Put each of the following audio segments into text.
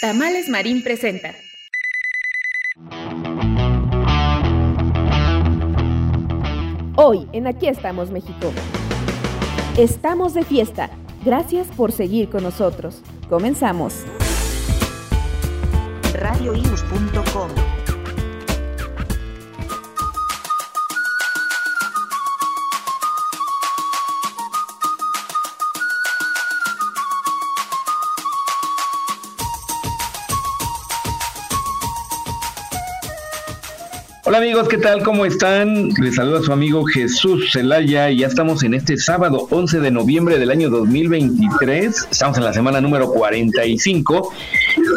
Tamales Marín presenta. Hoy en Aquí estamos México. Estamos de fiesta. Gracias por seguir con nosotros. Comenzamos. radioius.com amigos, ¿qué tal? ¿Cómo están? Les saluda su amigo Jesús Zelaya y ya estamos en este sábado 11 de noviembre del año 2023. Estamos en la semana número 45.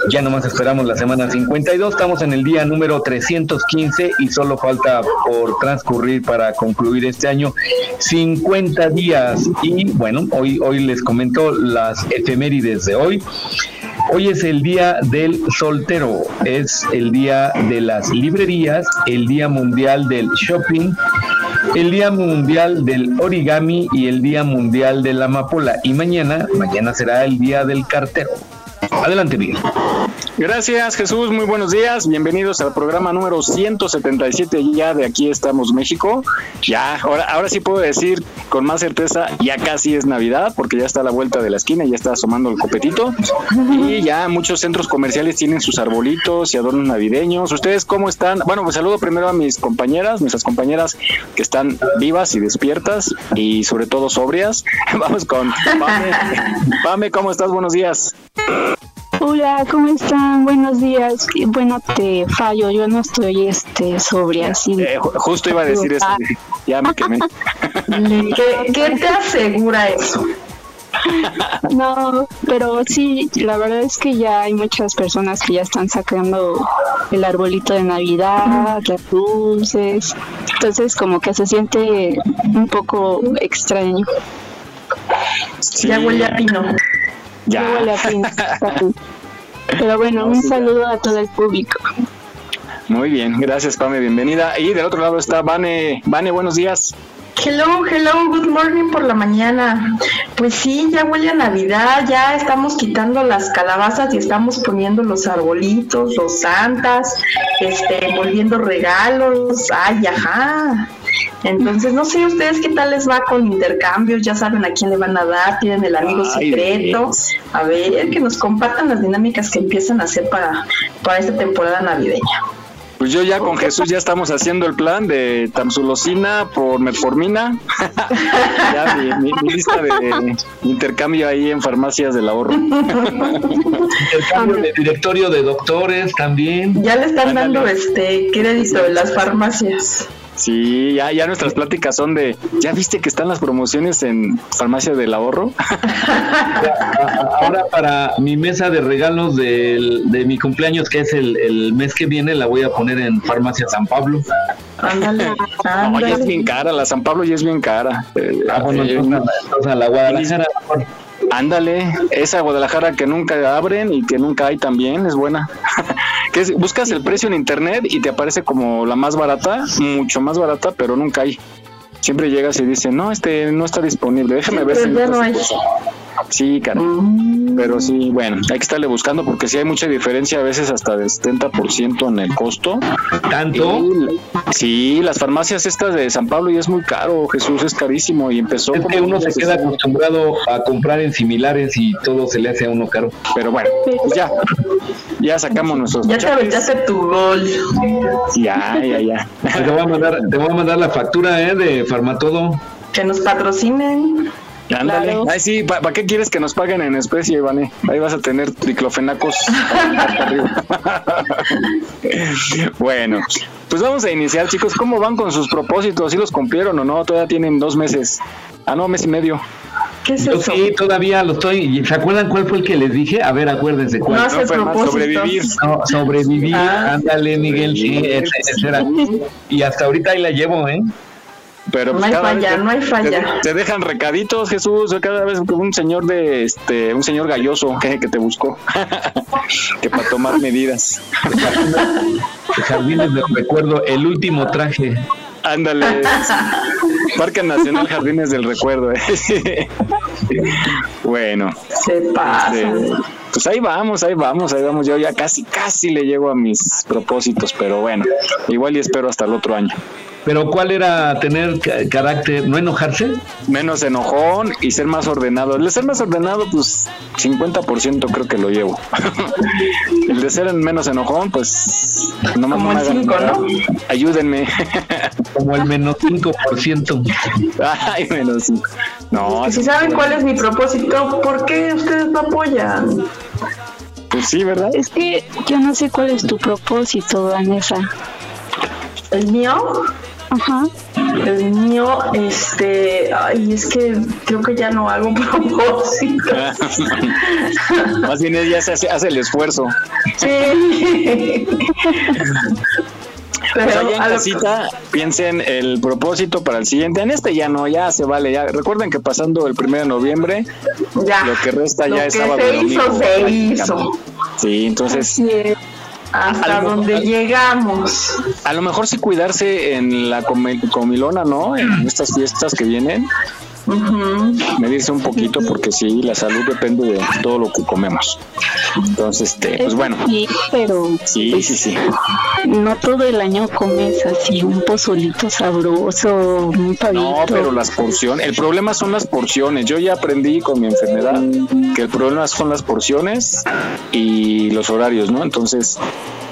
Ya nomás esperamos la semana 52. Estamos en el día número 315 y solo falta por transcurrir para concluir este año 50 días. Y bueno, hoy, hoy les comento las efemérides de hoy. Hoy es el día del soltero, es el día de las librerías, el día mundial del shopping, el día mundial del origami y el día mundial de la amapola. Y mañana, mañana será el día del cartero. Adelante, Miguel. Gracias, Jesús. Muy buenos días. Bienvenidos al programa número 177 ya de Aquí estamos México. Ya, ahora, ahora sí puedo decir con más certeza, ya casi es Navidad, porque ya está a la vuelta de la esquina, ya está asomando el copetito. Y ya muchos centros comerciales tienen sus arbolitos y adornos navideños. ¿Ustedes cómo están? Bueno, pues saludo primero a mis compañeras, nuestras compañeras que están vivas y despiertas y sobre todo sobrias. Vamos con Pame. Pame, ¿cómo estás? Buenos días. Hola, ¿cómo están? Buenos días. Bueno, te fallo, yo no estoy este sobria, así. Eh, justo iba a decir eso, ya me quemé. ¿Qué, ¿Qué te asegura eso? No, pero sí, la verdad es que ya hay muchas personas que ya están sacando el arbolito de Navidad, las dulces, entonces como que se siente un poco extraño. Sí. Ya huele a pino. Ya. ya huele a pino. Pero bueno, un saludo a todo el público. Muy bien, gracias Pame, bienvenida. Y del otro lado está Vane. Vane, buenos días. Hello, hello, good morning por la mañana. Pues sí, ya huele a Navidad, ya estamos quitando las calabazas y estamos poniendo los arbolitos, los santas, este, volviendo regalos. Ay, ajá. Entonces, no sé ustedes qué tal les va con intercambios, ya saben a quién le van a dar, tienen el amigo Ay, secreto. Dios. A ver, que nos compartan las dinámicas que empiezan a hacer para, para esta temporada navideña. Pues yo ya con Jesús ya estamos haciendo el plan de tamsulosina por metformina. ya mi, mi, mi, lista de intercambio ahí en farmacias del ahorro. intercambio de directorio de doctores también. Ya le están Ándale. dando este crédito en las farmacias. Sí, ya, ya nuestras pláticas son de, ¿ya viste que están las promociones en Farmacia del Ahorro? Ahora para mi mesa de regalos del, de mi cumpleaños, que es el, el, mes que viene, la voy a poner en Farmacia San Pablo. Ándale, no, ya es bien cara, la San Pablo ya es bien cara. Ah, bueno, eh, entonces, entonces la Guadalajara. Ándale, esa Guadalajara que nunca abren y que nunca hay también, es buena. que es, buscas el precio en internet y te aparece como la más barata, mucho más barata, pero nunca hay. Siempre llegas y dices, no, este no está disponible, déjame ver si. Sí, cara. Mm. Pero sí, bueno, hay que estarle buscando porque sí hay mucha diferencia, a veces hasta de 70% en el costo. ¿Tanto? Y, sí, las farmacias estas de San Pablo ya es muy caro, Jesús, es carísimo y empezó... Es que uno se queda acostumbrado a comprar en similares y todo se le hace a uno caro. Pero bueno, pues ya, ya sacamos nuestros... Ya te aventaste tu gol. Ya, ya, ya. Te voy a mandar, te voy a mandar la factura eh, de Farmatodo. Que nos patrocinen. Ándale. Claro. Ay, sí, ¿para pa qué quieres que nos paguen en especie, Ivane? Ahí vas a tener triclofenacos. bueno, pues vamos a iniciar, chicos. ¿Cómo van con sus propósitos? ¿Sí los cumplieron o no? Todavía tienen dos meses. Ah, no, mes y medio. ¿Qué es Yo eso? sí, todavía lo estoy. ¿Se acuerdan cuál fue el que les dije? A ver, acuérdense cuál. No hace fue más propósito. sobrevivir. No, sobrevivir, Ah. ándale Miguel, sí, ese, ese era. Y hasta ahorita ahí la llevo, ¿eh? Pero No pues, hay vez falla, no hay falla. Te, te dejan recaditos, Jesús, cada vez que un señor de este, un señor galloso que, que te buscó, que para tomar medidas. Jardines del Recuerdo, el último traje. Ándale. Parque Nacional Jardines del Recuerdo. ¿eh? bueno, Se pasa. eh, pues ahí vamos, ahí vamos, ahí vamos. Yo ya casi, casi le llego a mis propósitos, pero bueno, igual y espero hasta el otro año. Pero ¿cuál era tener ca- carácter, no enojarse? Menos enojón y ser más ordenado. El de ser más ordenado, pues 50% creo que lo llevo. el de ser menos enojón, pues no me Como me el hagan cinco, enojar. ¿no? Ayúdenme. Como el menos 5%. Ay, menos cinco. No, Y si saben cuál es mi propósito, ¿por qué ustedes no apoyan? pues sí, ¿verdad? Es que yo no sé cuál es tu propósito, Vanessa. ¿El mío? Ajá. El mío, este, ay, es que creo que ya no hago propósito. Más bien ella se hace, hace el esfuerzo. Sí. Pues Pero allá en casita piensen el propósito para el siguiente. En este ya no, ya se vale. Ya recuerden que pasando el primero de noviembre, ya. lo que resta Lo ya es que sábado. se hizo, domingo, se hizo. Sí, entonces Hasta donde llegamos. a lo mejor sí cuidarse en la comi- comilona, ¿no? En estas fiestas que vienen, Ujú. medirse un poquito porque sí, la salud depende de todo lo que comemos. Entonces, este, pues bueno, sí, pero sí, sí, sí. no todo el año comes así un pozolito sabroso, un pavito. No, pero las porciones, el problema son las porciones. Yo ya aprendí con mi enfermedad que el problema son las porciones y los horarios, ¿no? Entonces,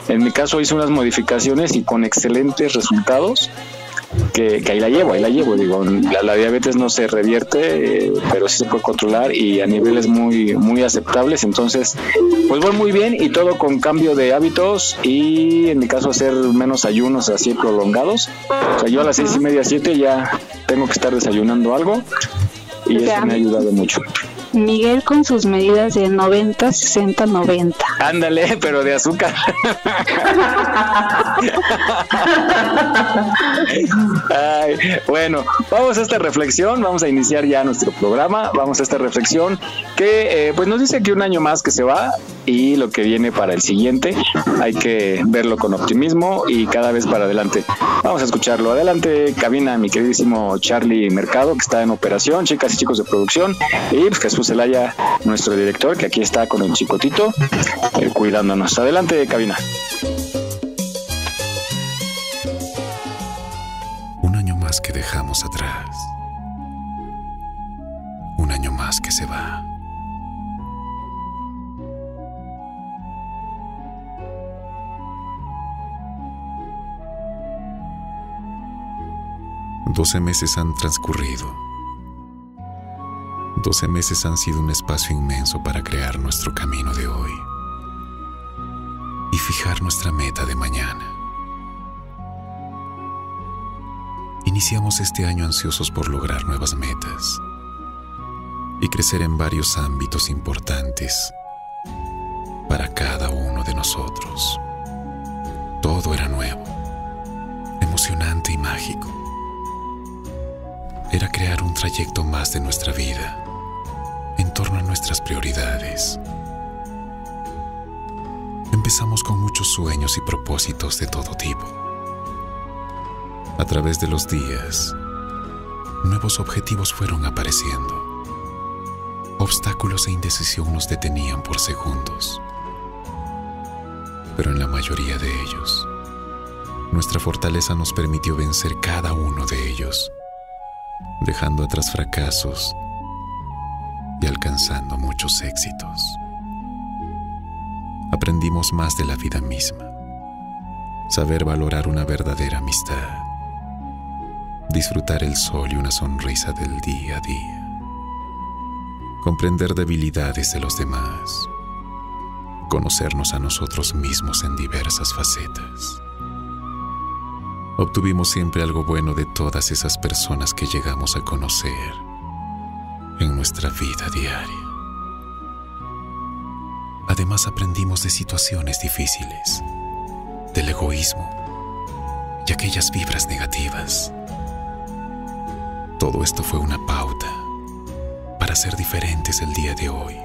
en mi caso hice unas modificaciones y con excelentes resultados. Que, que ahí la llevo, ahí la llevo. Digo, la, la diabetes no se revierte, eh, pero sí se puede controlar y a niveles muy, muy aceptables. Entonces, pues voy muy bien y todo con cambio de hábitos y en mi caso hacer menos ayunos así prolongados. O sea, yo a las seis y media, siete ya tengo que estar desayunando algo y eso me ha ayudado mucho. Miguel con sus medidas de 90, 60, 90. Ándale, pero de azúcar. Bueno, vamos a esta reflexión, vamos a iniciar ya nuestro programa, vamos a esta reflexión que eh, pues nos dice que un año más que se va y lo que viene para el siguiente hay que verlo con optimismo y cada vez para adelante. Vamos a escucharlo. Adelante, cabina, mi queridísimo Charlie Mercado, que está en operación, chicas y chicos de producción, y pues, Jesús Zelaya, nuestro director, que aquí está con el chicotito, eh, cuidándonos. Adelante, cabina. Un año más que dejamos atrás. Un año más que se va. Doce meses han transcurrido. Doce meses han sido un espacio inmenso para crear nuestro camino de hoy y fijar nuestra meta de mañana. Iniciamos este año ansiosos por lograr nuevas metas y crecer en varios ámbitos importantes para cada uno de nosotros. Todo era nuevo, emocionante y mágico. Era crear un trayecto más de nuestra vida en torno a nuestras prioridades. Empezamos con muchos sueños y propósitos de todo tipo. A través de los días, nuevos objetivos fueron apareciendo. Obstáculos e indecisión nos detenían por segundos. Pero en la mayoría de ellos, nuestra fortaleza nos permitió vencer cada uno de ellos, dejando atrás fracasos y alcanzando muchos éxitos. Aprendimos más de la vida misma, saber valorar una verdadera amistad, disfrutar el sol y una sonrisa del día a día, comprender debilidades de los demás, conocernos a nosotros mismos en diversas facetas. Obtuvimos siempre algo bueno de todas esas personas que llegamos a conocer en nuestra vida diaria. Además aprendimos de situaciones difíciles, del egoísmo y aquellas vibras negativas. Todo esto fue una pauta para ser diferentes el día de hoy,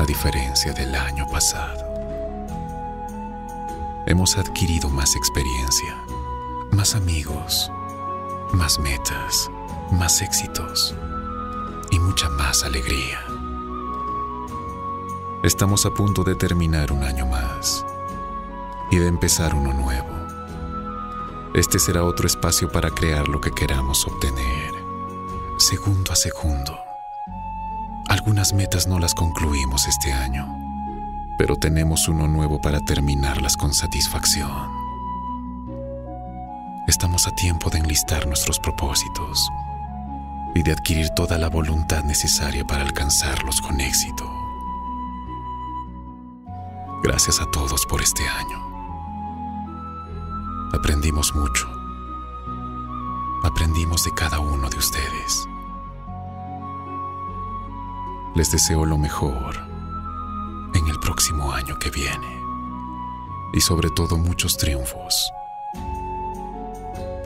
a diferencia del año pasado. Hemos adquirido más experiencia, más amigos, más metas, más éxitos y mucha más alegría. Estamos a punto de terminar un año más y de empezar uno nuevo. Este será otro espacio para crear lo que queramos obtener, segundo a segundo. Algunas metas no las concluimos este año, pero tenemos uno nuevo para terminarlas con satisfacción. Estamos a tiempo de enlistar nuestros propósitos y de adquirir toda la voluntad necesaria para alcanzarlos con éxito. Gracias a todos por este año. Aprendimos mucho. Aprendimos de cada uno de ustedes. Les deseo lo mejor en el próximo año que viene y sobre todo muchos triunfos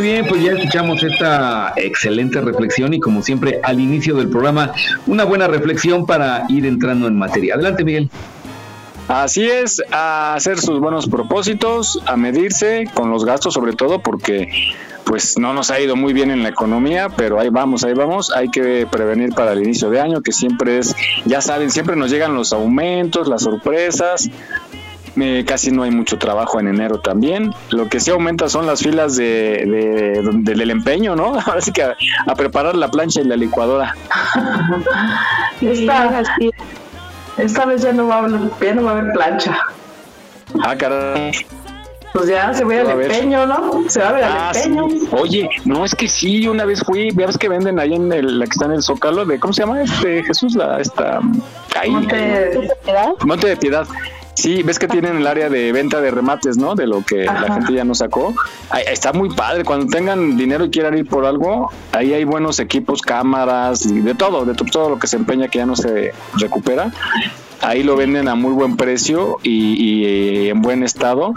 Bien, pues ya escuchamos esta excelente reflexión y como siempre al inicio del programa, una buena reflexión para ir entrando en materia. Adelante, Miguel. Así es, a hacer sus buenos propósitos, a medirse con los gastos sobre todo porque pues no nos ha ido muy bien en la economía, pero ahí vamos, ahí vamos, hay que prevenir para el inicio de año que siempre es, ya saben, siempre nos llegan los aumentos, las sorpresas, eh, casi no hay mucho trabajo en enero también. Lo que sí aumenta son las filas de, del empeño, ¿no? Ahora sí que a, preparar la plancha y la licuadora. esta, esta vez ya no, va a haber, ya no va a haber plancha. Ah, caray. Pues ya se ve al empeño, ¿no? Se va a ver al ah, empeño. Oye, no, es que sí, una vez fui, ves que venden ahí en el, la que está en el Zócalo, de, ¿cómo se llama este Jesús? La, esta, ahí, Monte de Piedad. Monte de Piedad. Sí, ves que tienen el área de venta de remates, ¿no? De lo que la gente ya no sacó. está muy padre. Cuando tengan dinero y quieran ir por algo, ahí hay buenos equipos, cámaras, y de todo, de todo lo que se empeña que ya no se recupera. Ahí lo venden a muy buen precio y, en buen estado.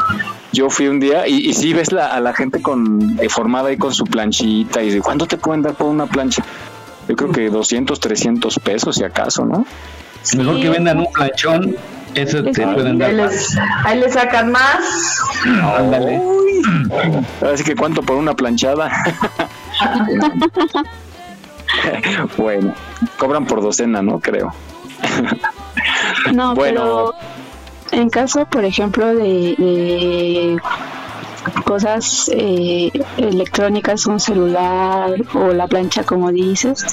Yo fui un día y, y sí ves a la gente con eh, formada ahí con su planchita y de cuánto te pueden dar por una plancha. Yo creo que 200, 300 pesos si acaso, ¿no? Mejor que vendan un planchón eso te pueden dar. Ahí le sacan más. Ándale. Así que cuánto por una planchada. bueno, cobran por docena, ¿no? Creo. no, bueno. pero en caso, por ejemplo, de cosas eh, electrónicas, un celular o la plancha como dices,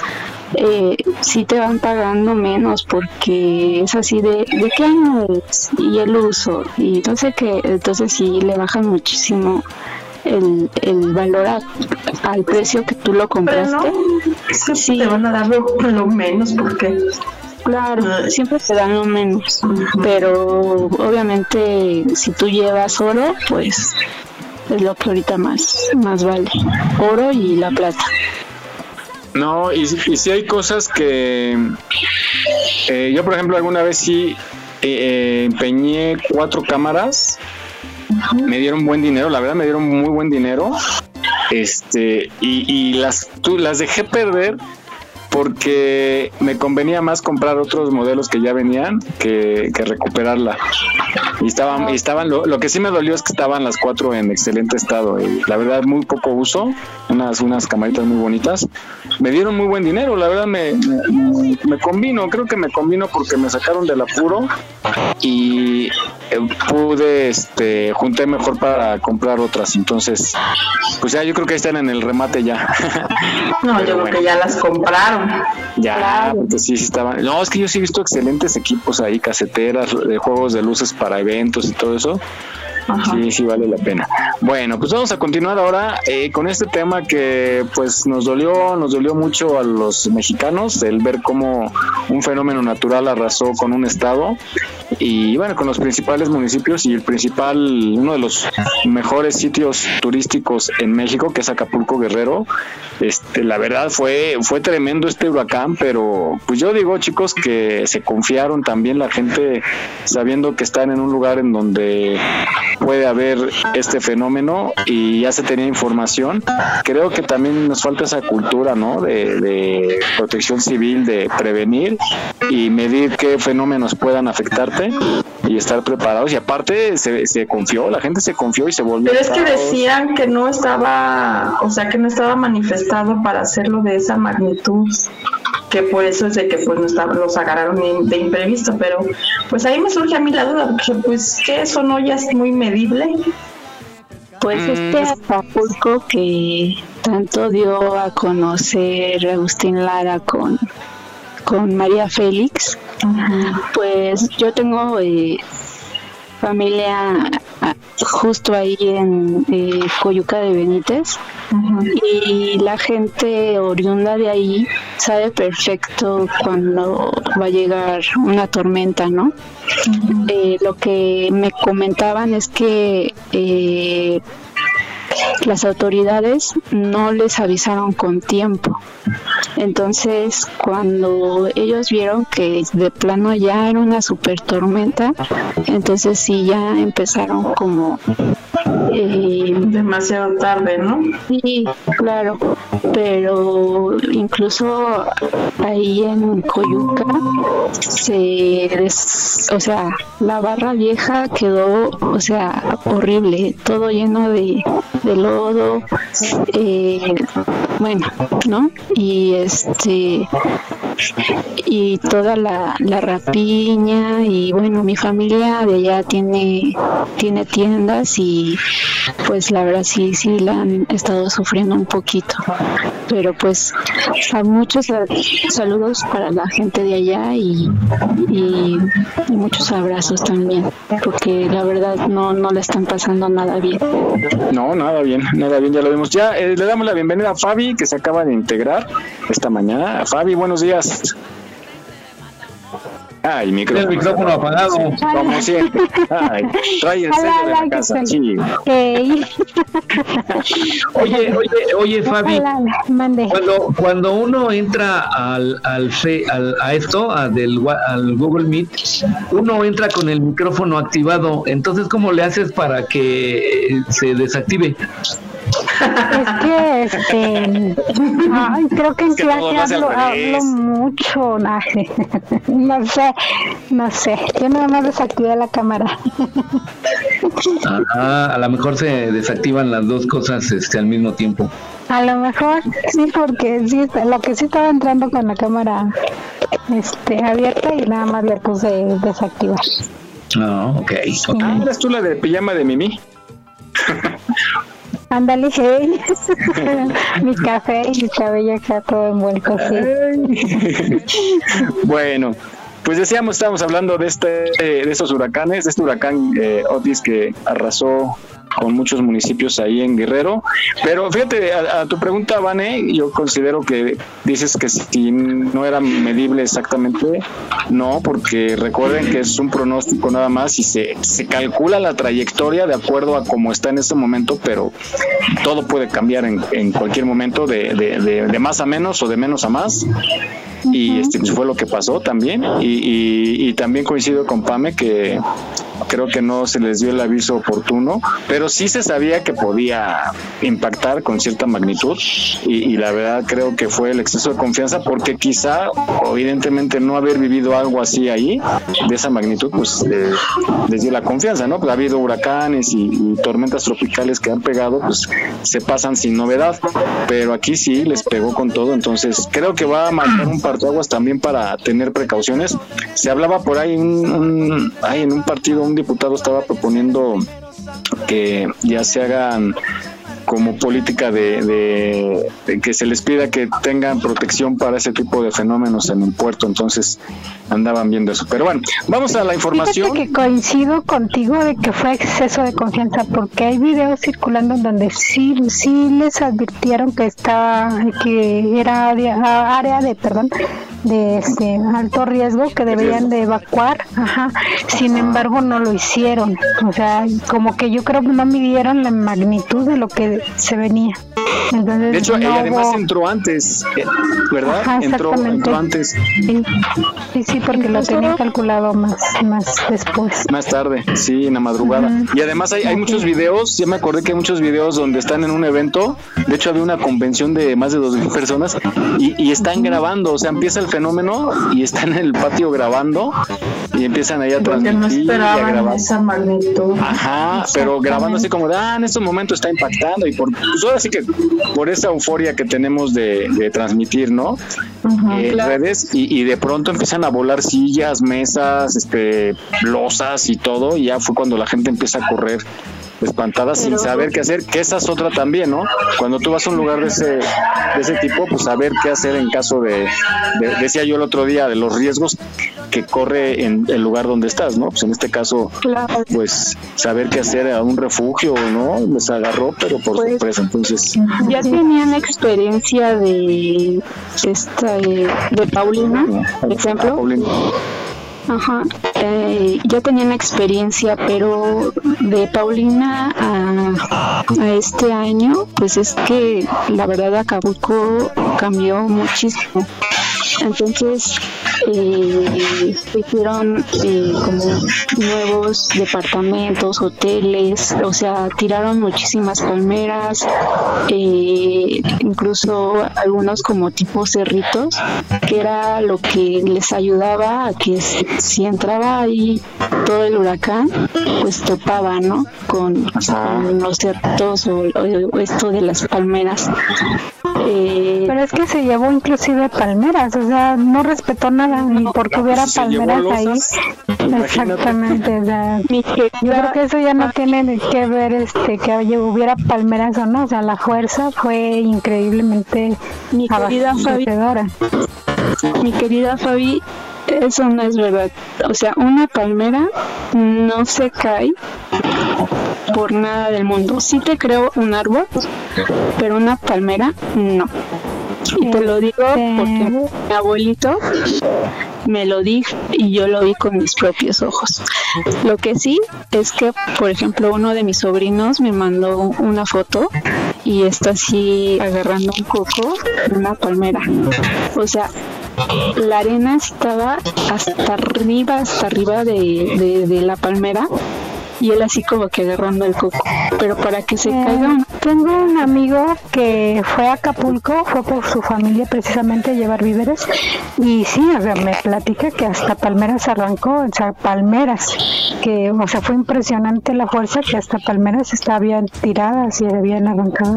eh, sí te van pagando menos porque es así de, ¿de qué año es? Y el uso. Y entonces que entonces sí le bajan muchísimo el, el valor al precio que tú lo compraste. sí. te van a dar lo, menos porque Claro, siempre te dan lo menos, pero obviamente si tú llevas oro, pues es lo que ahorita más, más vale, oro y la plata. No, y, si hay cosas que eh, yo, por ejemplo, alguna vez sí eh, eh, empeñé cuatro cámaras, me dieron buen dinero, la verdad me dieron muy buen dinero, este, y, y las, tú, las dejé perder porque me convenía más comprar otros modelos que ya venían que, recuperarla. Y estaban, y estaban lo, que sí me dolió es que estaban las cuatro en excelente estado. Y la verdad, muy poco uso, unas, unas camaritas muy bonitas. Me dieron muy buen dinero, la verdad me, me, me combino, creo que me combino porque me sacaron del apuro y eh, pude, este, junté mejor para comprar otras. Entonces, pues ya yo creo que están en el remate ya. No, yo creo que ya las compraron. Ya, pues sí, sí estaban. No, es que yo sí he visto excelentes equipos ahí, caseteras, de juegos de luces para eventos y todo eso. Sí, sí vale la pena. Bueno, pues vamos a continuar ahora eh, con este tema que pues nos dolió, nos dolió mucho a los mexicanos el ver cómo un fenómeno natural arrasó con un estado y bueno, con los principales municipios y el principal, uno de los mejores sitios turísticos en México, que es Acapulco Guerrero. Este, la verdad fue, fue tremendo este huracán, pero pues yo digo chicos que se confiaron también la gente sabiendo que están en un lugar en donde puede haber este fenómeno y ya se tenía información. Creo que también nos falta esa cultura, ¿no? De, de protección civil, de prevenir y medir qué fenómenos puedan afectarte y estar preparados. Y aparte se, se confió, la gente se confió y se volvió. Pero es que decían que no estaba, o sea, que no estaba manifestado para hacerlo de esa magnitud que por eso es de que pues no estaba, los agarraron de imprevisto, pero pues ahí me surge a mí la duda, porque pues que eso no ya es muy medible. Pues este mm. Acapulco que tanto dio a conocer Agustín Lara con con María Félix, pues yo tengo eh, familia ah, justo ahí en eh, Coyuca de Benítez y la gente oriunda de ahí sabe perfecto cuando va a llegar una tormenta, ¿no? Eh, lo que me comentaban es que las autoridades no les avisaron con tiempo. Entonces, cuando ellos vieron que de plano ya era una super tormenta, entonces sí ya empezaron como demasiado tarde, ¿no? Sí, claro, pero incluso ahí en Coyuca se, o sea, la barra vieja quedó, o sea, horrible, todo lleno de, de lodo, eh, bueno, ¿no? Y este y toda la, la rapiña y bueno mi familia de allá tiene tiene tiendas y pues la verdad sí sí la han estado sufriendo un poquito. Pero pues a muchos saludos para la gente de allá y, y, muchos abrazos también porque la verdad no no le están pasando nada bien. No nada bien nada bien ya lo vemos ya eh, le damos la bienvenida a Fabi que se acaba de integrar esta mañana. Fabi buenos días Ay, el micrófono apagado. Como siempre. Ay, trae el sello de la casa. Sí. oye, oye, oye, Fabi. Cuando, cuando uno entra al, al, al a esto, a del, al Google Meet, uno entra con el micrófono activado. Entonces, ¿cómo le haces para que se desactive? Es que, este, ay, creo que en clase hablo, hablo mucho, no sé, no sé, yo nada más desactivé la cámara. Ah, a lo mejor se desactivan las dos cosas este, al mismo tiempo. A lo mejor, sí, porque sí, lo que sí estaba entrando con la cámara este, abierta y nada más le puse desactivar. Ah, ok. okay. Ah, ¿eres tú la de pijama de Mimi? Ándale, hey. mi café y mi cabello está todo envuelto, sí. bueno, pues decíamos, estábamos hablando de este, de estos huracanes, de este huracán eh, Otis que arrasó con muchos municipios ahí en Guerrero. Pero fíjate, a, tu pregunta, Vane, yo considero que dices que si no era medible exactamente, no, porque recuerden que es un pronóstico nada más y se, se calcula la trayectoria de acuerdo a cómo está en este momento, pero todo puede cambiar en, en cualquier momento de, de, de, más a menos o de menos a más. Y este fue lo que pasó también. Y, y, y, también coincido con Pame que creo que no se les dio el aviso oportuno, pero sí se sabía que podía impactar con cierta magnitud y, la verdad creo que fue el exceso de confianza porque quizá, evidentemente, no haber vivido algo así ahí, de esa magnitud, pues les dio la confianza, ¿no? Pues ha habido huracanes y, y tormentas tropicales que han pegado, pues se pasan sin novedad, pero aquí sí les pegó con todo, entonces creo que va a marcar un parteaguas también para tener precauciones. Se hablaba por ahí, un, en un partido un diputado estaba proponiendo que ya se hagan como política de, que se les pida que tengan protección para ese tipo de fenómenos en el puerto. Entonces andaban viendo eso. Pero bueno, vamos a la información. que coincido contigo de que fue exceso de confianza porque hay videos circulando en donde sí, sí les advirtieron que estaba, que era área de, perdón, de este alto riesgo que deberían de evacuar, ajá. Sin embargo, no lo hicieron. O sea, como que yo creo que no midieron la magnitud de lo que se venía. de hecho, ella además entró antes, eh, ¿verdad? entró, antes. Sí, sí, porque lo tenía calculado más, más después. Más tarde, sí, en la madrugada. Y además hay, hay muchos videos, ya me acordé que hay muchos videos donde están en un evento, de hecho había una convención de más de dos mil personas y, y están grabando, o sea, empieza el fenómeno y están en el patio grabando y empiezan ahí a transmitir no y a grabar. esa magnitud. Ajá, pero grabando así como de, ah, en este momento está impactando y por, pues ahora sí que por esa euforia que tenemos de, de transmitir, ¿no? Eh, redes y, y, de pronto empiezan a volar sillas, mesas, este, losas y todo y ya fue cuando la gente empieza a correr espantada sin saber qué hacer, que esa es otra también, ¿no? Cuando tú vas a un lugar de ese, de ese tipo, pues saber qué hacer en caso de, decía yo el otro día, de los riesgos que corre en el lugar donde estás, ¿no? Pues en este caso, pues saber qué hacer a un refugio, ¿no? Les agarró, pero por pues, sorpresa, entonces. Ya tenían experiencia de esta de Paulina, por ejemplo. Paulina. Ajá, eh, yo tenía una experiencia, pero de Paulina a, este año, pues es que la verdad Acapulco cambió muchísimo. Entonces, eh, hicieron eh, como nuevos departamentos, hoteles, o sea, tiraron muchísimas palmeras, eh, incluso algunos como tipo cerritos, que era lo que les ayudaba a que si entraba ahí todo el huracán, pues topaba, ¿no? Con, los cerritos o, esto de las palmeras. Eh, Pero es que se llevó inclusive palmeras, o sea, no respetó nada, ni porque hubiera palmeras ahí. Exactamente, o sea, yo creo que eso ya no tiene que ver este que hubiera palmeras o no, o sea, la fuerza fue increíblemente mi querida Fabi, mi querida Fabi, eso no es verdad. O sea, una palmera no se cae por nada del mundo. Sí te creo un árbol, pero una palmera no. Y te lo digo porque mi abuelito me lo dijo y yo lo vi con mis propios ojos. Lo que sí es que, por ejemplo, uno de mis sobrinos me mandó una foto y está así agarrando un coco en una palmera. O sea, la arena estaba hasta arriba, hasta arriba de, de la palmera y él así como que agarrando el coco, pero para que se caiga. Tengo un amigo que fue a Acapulco, fue por su familia precisamente a llevar víveres y sí, o sea, me platica que hasta palmeras arrancó, o sea, palmeras, que, o sea, fue impresionante la fuerza que hasta palmeras estaban tiradas y habían arrancado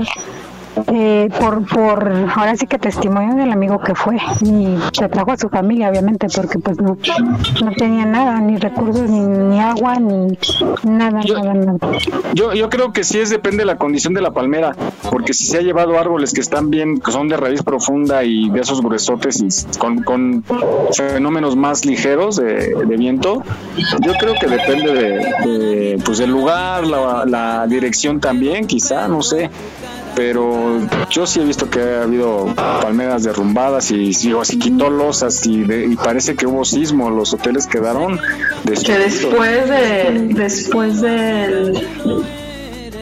eh, por, por, ahora sí que testimonio del amigo que fue y se trajo a su familia obviamente porque pues no, no tenía nada, ni recursos, ni, agua, ni nada, yo, nada, Yo, yo creo que sí es depende de la condición de la palmera, porque si se ha llevado árboles que están bien, que son de raíz profunda y de esos gruesotes y con, con fenómenos más ligeros de, viento, yo creo que depende de, pues del lugar, la, la dirección también, quizá, no sé pero yo sí he visto que ha habido palmeras derrumbadas y, y así quitó losas y, y, parece que hubo sismo, los hoteles quedaron Que después de después del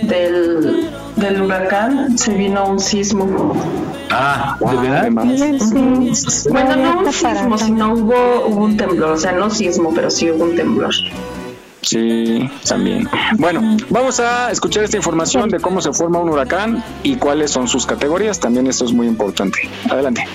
del, del huracán se vino un sismo. Ah, ¿de verdad? Bueno, no un sismo, sino hubo, hubo un temblor, o sea, no sismo, pero sí hubo un temblor. Sí, también. Bueno, vamos a escuchar esta información de cómo se forma un huracán y cuáles son sus categorías. También esto es muy importante. Adelante.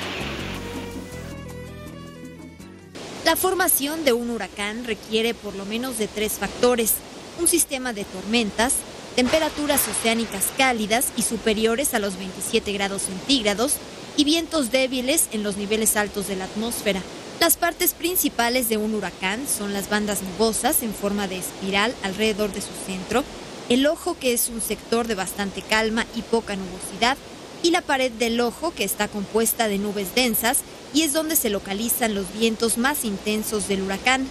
La formación de un huracán requiere por lo menos de tres factores. Un sistema de tormentas, temperaturas oceánicas cálidas y superiores a los 27 grados centígrados y vientos débiles en los niveles altos de la atmósfera. Las partes principales de un huracán son las bandas nubosas en forma de espiral alrededor de su centro, el ojo que es un sector de bastante calma y poca nubosidad, y la pared del ojo que está compuesta de nubes densas y es donde se localizan los vientos más intensos del huracán.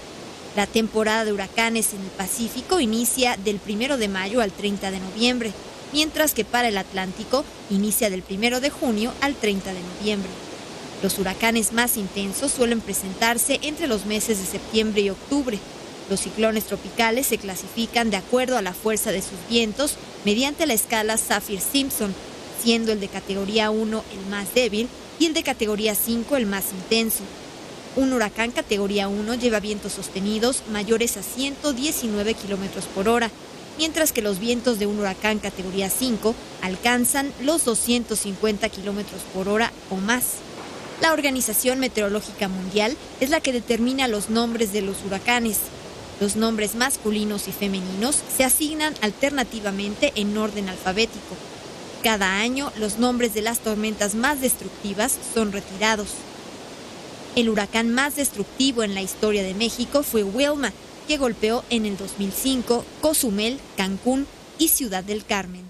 La temporada de huracanes en el Pacífico inicia del 1 de mayo al 30 de noviembre, mientras que para el Atlántico inicia del 1 de junio al 30 de noviembre. Los huracanes más intensos suelen presentarse entre los meses de septiembre y octubre. Los ciclones tropicales se clasifican de acuerdo a la fuerza de sus vientos mediante la escala Saffir-Simpson, siendo el de categoría 1 el más débil y el de categoría 5 el más intenso. Un huracán categoría 1 lleva vientos sostenidos mayores a 119 kilómetros por hora, mientras que los vientos de un huracán categoría 5 alcanzan los 250 kilómetros por hora o más. La Organización Meteorológica Mundial es la que determina los nombres de los huracanes. Los nombres masculinos y femeninos se asignan alternativamente en orden alfabético. Cada año los nombres de las tormentas más destructivas son retirados. El huracán más destructivo en la historia de México fue Wilma, que golpeó en el 2005 Cozumel, Cancún y Ciudad del Carmen.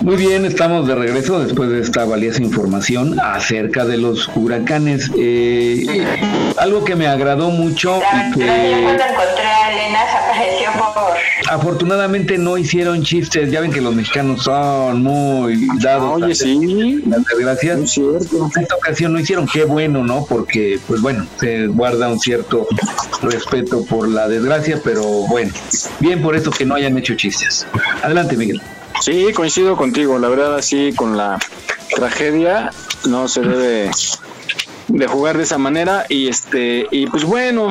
Muy bien, estamos de regreso después de esta valiosa información acerca de los huracanes. Eh, algo que me agradó mucho y que afortunadamente no hicieron chistes. Ya ven que los mexicanos son muy dados. Oye, sí. Las desgracias. En esta ocasión no hicieron. Qué bueno, ¿no? Porque, pues bueno, se guarda un cierto respeto por la desgracia, pero bueno, bien por esto que no hayan hecho chistes. Adelante, Miguel. Sí, coincido contigo. La verdad, así con la tragedia no se debe de jugar de esa manera. Y este y pues bueno,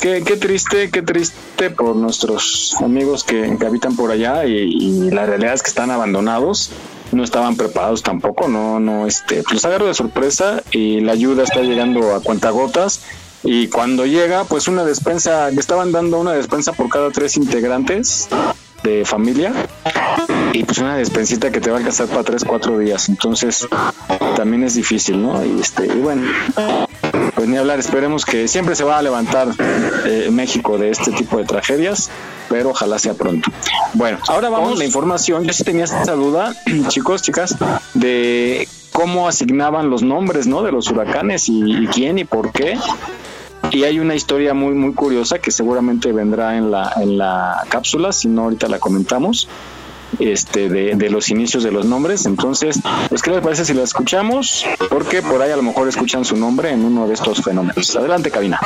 qué, qué triste, qué triste por nuestros amigos que, habitan por allá y, la realidad es que están abandonados. No estaban preparados tampoco, no, no, este, pues agarro de sorpresa y la ayuda está llegando a cuentagotas. Y cuando llega, pues una despensa, le estaban dando una despensa por cada tres integrantes de familia y pues una despensita que te va a alcanzar para 3, 4 días. Entonces también es difícil, ¿no? Y, este, y bueno, pues ni hablar, esperemos que siempre se va a levantar eh, México de este tipo de tragedias, pero ojalá sea pronto. Bueno, ahora vamos a la información. Yo sí tenía esta duda, chicos, chicas, de cómo asignaban los nombres, ¿no? De los huracanes y quién y por qué. Y hay una historia muy, muy curiosa que seguramente vendrá en la, en la cápsula, si no ahorita la comentamos, este, de, de los inicios de los nombres. Entonces, pues, ¿qué les parece si la escuchamos? Porque por ahí a lo mejor escuchan su nombre en uno de estos fenómenos. Adelante, cabina.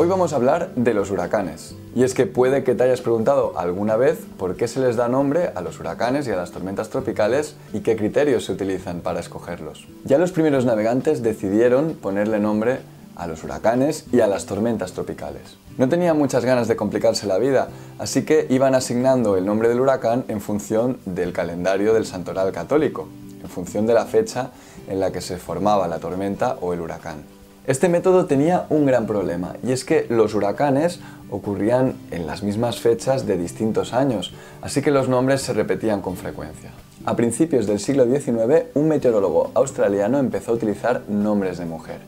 Hoy vamos a hablar de los huracanes. Y es que puede que te hayas preguntado alguna vez por qué se les da nombre a los huracanes y a las tormentas tropicales y qué criterios se utilizan para escogerlos. Ya los primeros navegantes decidieron ponerle nombre a los huracanes y a las tormentas tropicales. No tenían muchas ganas de complicarse la vida, así que iban asignando el nombre del huracán en función del calendario del santoral católico, en función de la fecha en la que se formaba la tormenta o el huracán. Este método tenía un gran problema y es que los huracanes ocurrían en las mismas fechas de distintos años, así que los nombres se repetían con frecuencia. A principios del siglo XIX, un meteorólogo australiano empezó a utilizar nombres de mujer.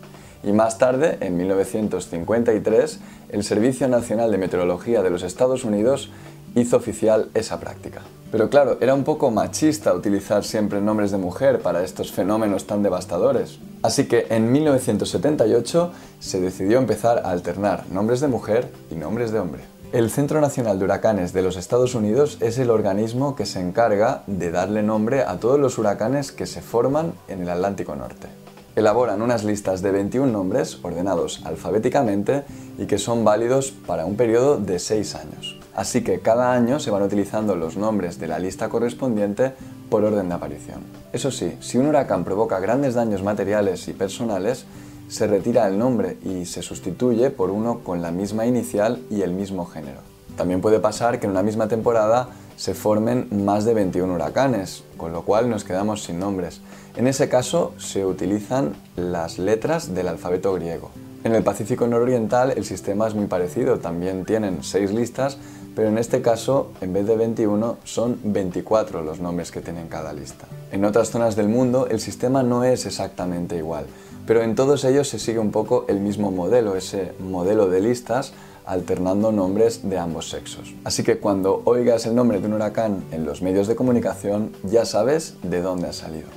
Y más tarde, en 1953, el Servicio Nacional de Meteorología de los Estados Unidos hizo oficial esa práctica. Pero claro, era un poco machista utilizar siempre nombres de mujer para estos fenómenos tan devastadores. Así que en 1978 se decidió empezar a alternar nombres de mujer y nombres de hombre. El Centro Nacional de Huracanes de los Estados Unidos es el organismo que se encarga de darle nombre a todos los huracanes que se forman en el Atlántico Norte. Elaboran unas listas de 21 nombres ordenados alfabéticamente y que son válidos para un periodo de 6 años. Así que cada año se van utilizando los nombres de la lista correspondiente por orden de aparición. Eso sí, si un huracán provoca grandes daños materiales y personales, se retira el nombre y se sustituye por uno con la misma inicial y el mismo género. También puede pasar que en una misma temporada se formen más de 21 huracanes, con lo cual nos quedamos sin nombres. En ese caso se utilizan las letras del alfabeto griego. En el Pacífico nororiental el sistema es muy parecido, también tienen 6 listas, pero en este caso, en vez de 21, son 24 los nombres que tienen cada lista. En otras zonas del mundo el sistema no es exactamente igual pero en todos ellos se sigue un poco el mismo modelo, ese modelo de listas alternando nombres de ambos sexos. Así que cuando oigas el nombre de un huracán en los medios de comunicación, ya sabes de dónde ha salido.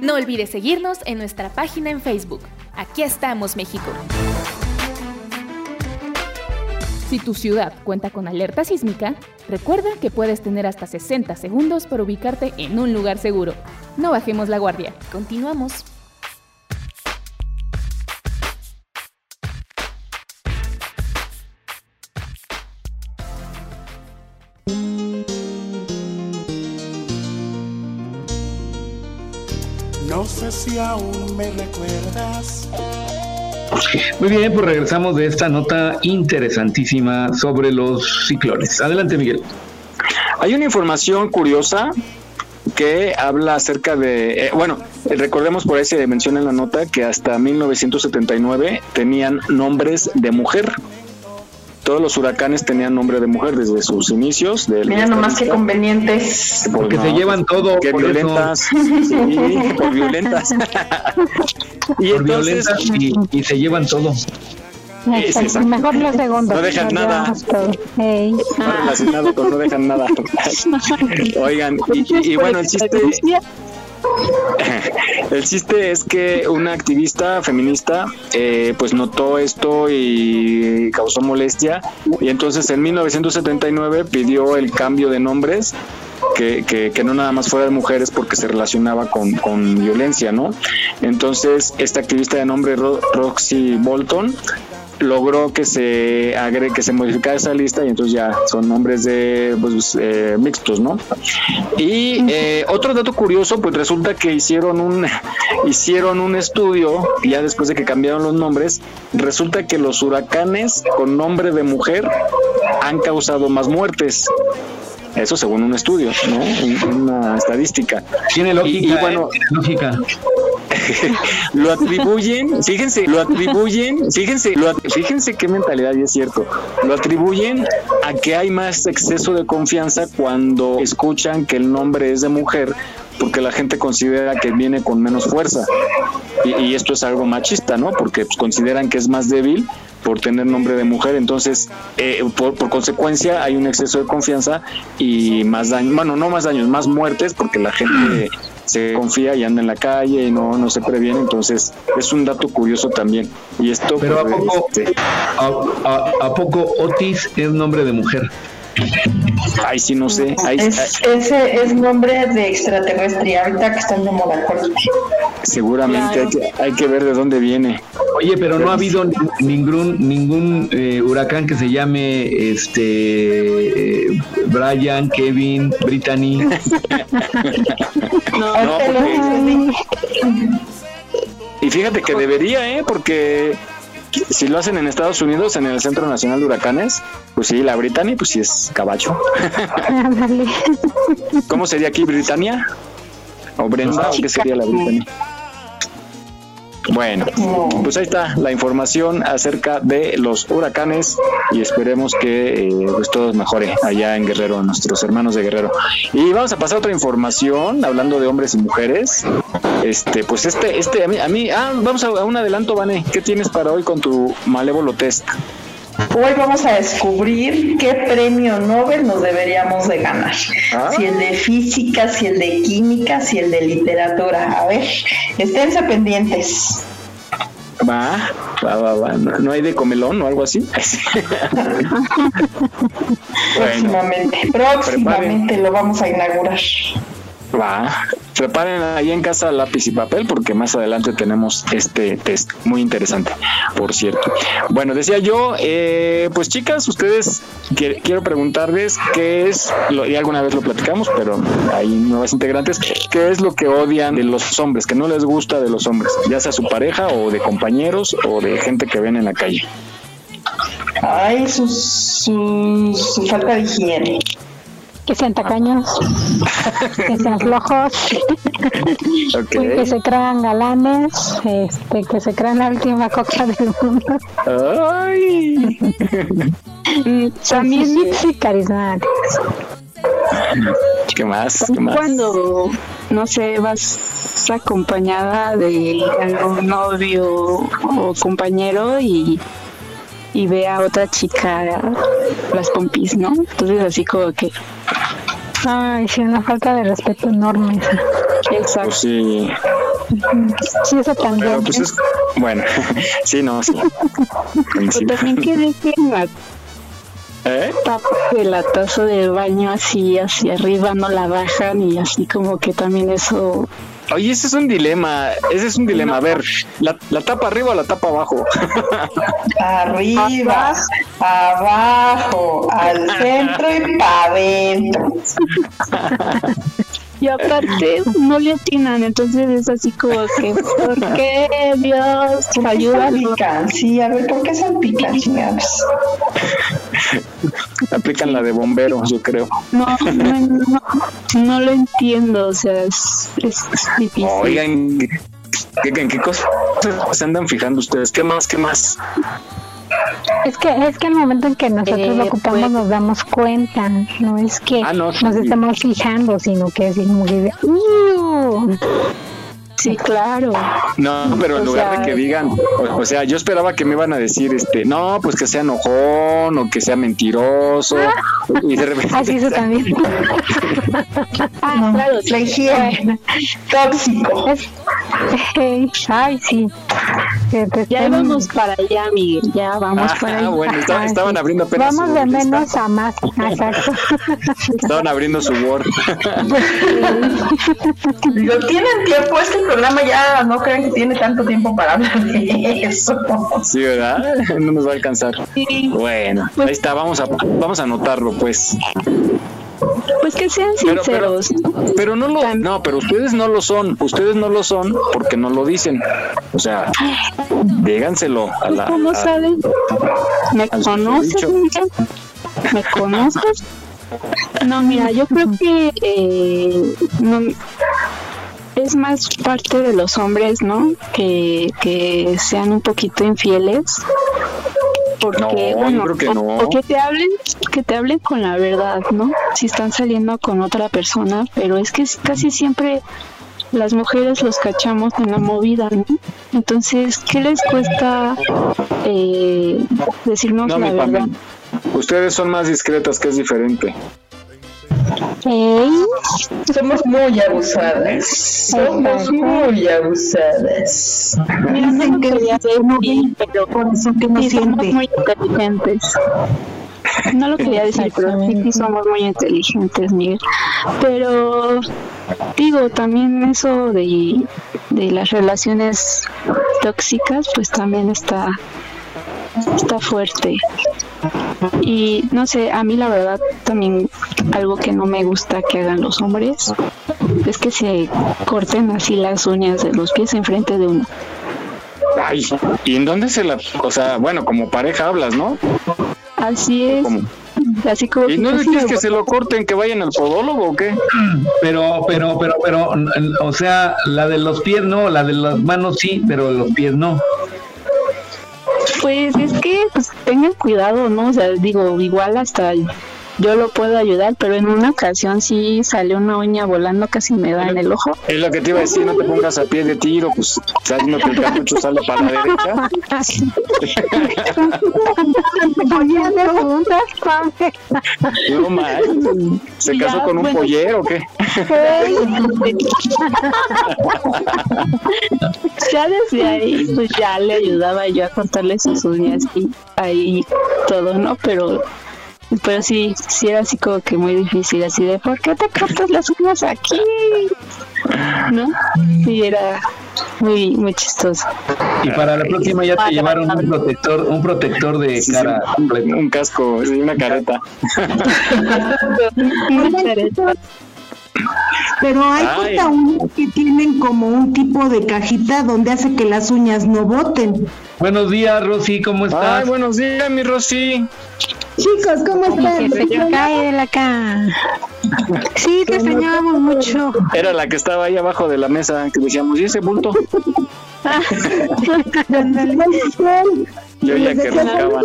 No olvides seguirnos en nuestra página en Facebook. Aquí estamos, México. Si tu ciudad cuenta con alerta sísmica, recuerda que puedes tener hasta 60 segundos para ubicarte en un lugar seguro. No bajemos la guardia. Continuamos. No sé si aún me recuerdas. Muy bien, pues regresamos de esta nota interesantísima sobre los ciclones. Adelante, Miguel. Hay una información curiosa que habla acerca de, eh, bueno, recordemos por ahí se menciona en la nota que hasta 1979 tenían nombres de mujer. Todos los huracanes tenían nombre de mujer desde sus inicios. Mira nomás que convenientes. Porque se llevan todo. por violentas. Sí, por violentas. y por violentas y, se llevan todo. Mejor lo segundo. No dejan nada. No relacionado con no dejan nada. Oigan, y, y bueno, el chiste. El chiste es que una activista feminista eh, pues notó esto y causó molestia y entonces en 1979 pidió el cambio de nombres que, que, no nada más fuera de mujeres porque se relacionaba con, con violencia, ¿no? Entonces, esta activista de nombre Roxy Bolton logró que se agregue, que se modificara esa lista y entonces ya son nombres de pues, eh, mixtos, ¿no? Y eh, otro dato curioso, pues resulta que hicieron un hicieron un estudio ya después de que cambiaron los nombres, resulta que los huracanes con nombre de mujer han causado más muertes. Eso según un estudio, ¿no? Una estadística. Tiene lógica. Y, bueno, ¿eh? lógica. lo atribuyen, fíjense, lo atribuyen, fíjense, lo, fíjense qué mentalidad y es cierto. Lo atribuyen a que hay más exceso de confianza cuando escuchan que el nombre es de mujer porque la gente considera que viene con menos fuerza. Y, esto es algo machista, ¿no? Porque pues, consideran que es más débil por tener nombre de mujer, entonces eh, por, consecuencia hay un exceso de confianza y más daño, bueno, no más daños, más muertes porque la gente se confía y anda en la calle y no, no se previene, entonces es un dato curioso también. Y esto... Pero ¿a pues, poco, este, a poco Otis es nombre de mujer? Ay, sí, no sé. ese es nombre de extraterrestre, ahorita que están de moda. Seguramente hay, que, ver de dónde viene. Oye, pero no ha habido ningún ningún eh, huracán que se llame este eh, Brian, Kevin, Brittany. no, no y fíjate que debería, ¿eh? Porque si lo hacen en Estados Unidos, en el Centro Nacional de Huracanes, pues sí, la Britannia, pues sí es caballo. ¿Cómo sería aquí Britannia? ¿O Brenda? ¿O qué sería la Britannia? Bueno, pues ahí está la información acerca de los huracanes y esperemos que eh, pues todo mejore allá en Guerrero, nuestros hermanos de Guerrero. Y vamos a pasar a otra información, hablando de hombres y mujeres. Este, pues este, este, a mí, a mí ah, vamos a, un adelanto, Vane. ¿Qué tienes para hoy con tu malévolo test? Hoy vamos a descubrir qué premio Nobel nos deberíamos de ganar. Ah. Si el de física, si el de química, si el de literatura. A ver, esténse pendientes. Va, va, va, va. No, hay de comelón o algo así. próximamente, próximamente lo vamos a inaugurar. Va, preparen ahí en casa lápiz y papel porque más adelante tenemos este test muy interesante, por cierto. Bueno, decía yo, eh, pues chicas, ustedes quiero preguntarles qué es, y alguna vez lo platicamos, pero hay nuevas integrantes, qué es lo que odian de los hombres, que no les gusta de los hombres, ya sea su pareja o de compañeros o de gente que ven en la calle. Ay, su, su falta de higiene que sean tacaños, que sean flojos, que se crean galanes, este, que se crean la última coca del mundo. Ay. También sí, carismáticos. ¿Qué más? ¿Qué más? Cuando, no sé, vas acompañada de algún novio o compañero y y ve a otra chica las pompis, ¿no? Entonces así como que... Ay, sí, una falta de respeto enorme. Exacto. Pues sí. Sí, eso también. Pues bueno, sí, no, sí. Pero también que dejen la ¿Eh? tapa de la taza del baño así hacia arriba, no la bajan y así como que también eso Oye, ese es un dilema, ese es un dilema. A ver, ¿la, tapa arriba o la tapa abajo? Arriba, abajo, al centro y para adentro. Y aparte no le atinan, entonces es así como que, ¿por qué Dios ayuda? Sí, a ver, ¿por qué salpican, chingados? Aplican la de bomberos, yo creo. No, no, no, lo entiendo, o sea, es, es difícil. Oigan, ¿en qué cosas se andan fijando ustedes? ¿Qué más, qué más? Es que es que al momento en que nosotros lo eh, ocupamos pues, nos damos cuenta, no es que ah, nos estamos fijando, sino que es como que Sí, claro. No, pero en lugar de que digan, o, sea, yo esperaba que me iban a decir, este, no, pues que sea enojón o que sea mentiroso. y de repente. Así eso también. ah, claro, la higiene. Tóxico. Ay, sí. Ya vamos para allá, Miguel. Ya vamos para allá. Bueno, estaban abriendo apenas. Vamos de menos a más. Exacto. Estaban abriendo su Word. Digo, tienen tiempo este programa ya no creen que tiene tanto tiempo para hablar de eso. Sí, ¿verdad? No nos va a alcanzar. Bueno, ahí está, vamos a, vamos a anotarlo, pues. Pues que sean sinceros. Pero, no lo, no, pero ustedes no lo son, ustedes no lo son porque no lo dicen. O sea, díganselo a la. ¿Cómo saben? ¿Me conoces? ¿Me conoces? No, mira, yo creo que eh, no, es más parte de los hombres, ¿no? Que, que sean un poquito infieles. Porque, bueno, que te hablen, que te hablen con la verdad, ¿no? Si están saliendo con otra persona, pero es que casi siempre las mujeres los cachamos en la movida, ¿no? Entonces, ¿qué les cuesta eh, decirnos la verdad? Ustedes son más discretas, que es diferente. Somos muy abusadas. Somos muy abusadas. Dicen que bien, pero por eso que no siente. muy inteligentes. No lo quería decir, pero sí somos muy inteligentes, Miguel. Pero digo, también eso de, de las relaciones tóxicas, pues también está está fuerte. Y no sé, a mí la verdad también algo que no me gusta que hagan los hombres es que se corten así las uñas de los pies enfrente de uno. Ay, ¿y en dónde se la, o sea, bueno, como pareja hablas, ¿no? Así es. Así como ¿Y no le quieres que se lo corten, que vayan al podólogo o qué? Pero, pero, pero, pero, o sea, la de los pies no, la de las manos sí, pero los pies no. Pues es que pues tengan cuidado, ¿no? O sea, digo, igual hasta yo lo puedo ayudar, pero en una ocasión sí salió una uña volando, casi me da en el ojo. Es lo que te iba a decir, no te pongas a pie de tiro, pues no que el cartucho sale para la derecha. no mal, ¿se casó con un pollero o qué? ya desde ahí, pues ya le ayudaba yo a contarle sus uñas y ahí todo, ¿no? Pero pero sí, sí era así como que muy difícil, así de, ¿por qué te cortas las uñas aquí? ¿No? Y era muy, muy chistoso. Y para la próxima ya te llevaron un protector, un protector de cara, un, casco, una careta. una careta. Pero hay cuenta que tienen como un tipo de cajita donde hace que las uñas no boten. Buenos días, Rosy, ¿cómo estás? Ay, buenos días, mi Rosy. Chicos, ¿cómo están? Que se cae de la cama. Sí, te extrañábamos mucho. Era la que estaba ahí abajo de la mesa que decíamos, ¿y ese bulto? Yo ya que roncaban.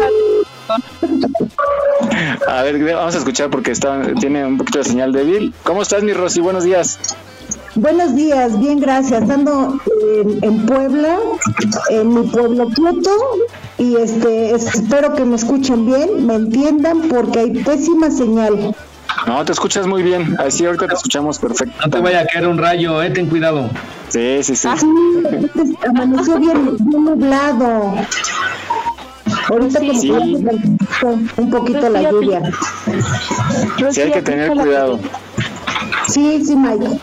A ver, vamos a escuchar porque está, tiene un poquito de señal débil. ¿Cómo estás, mi Rosy? Buenos días. Buenos días, bien, gracias. Ando en, Puebla, en mi pueblo Quieto, y este espero que me escuchen bien, me entiendan, porque hay pésima señal. No, te escuchas muy bien. Así ahorita te escuchamos perfecto. No te vaya a caer un rayo, eh, ten cuidado. Sí, sí, sí. Ah, amaneció bien, bien nublado. Ahorita sí. un poquito la lluvia. Sí, hay que tener cuidado. Sí, sí, Mike.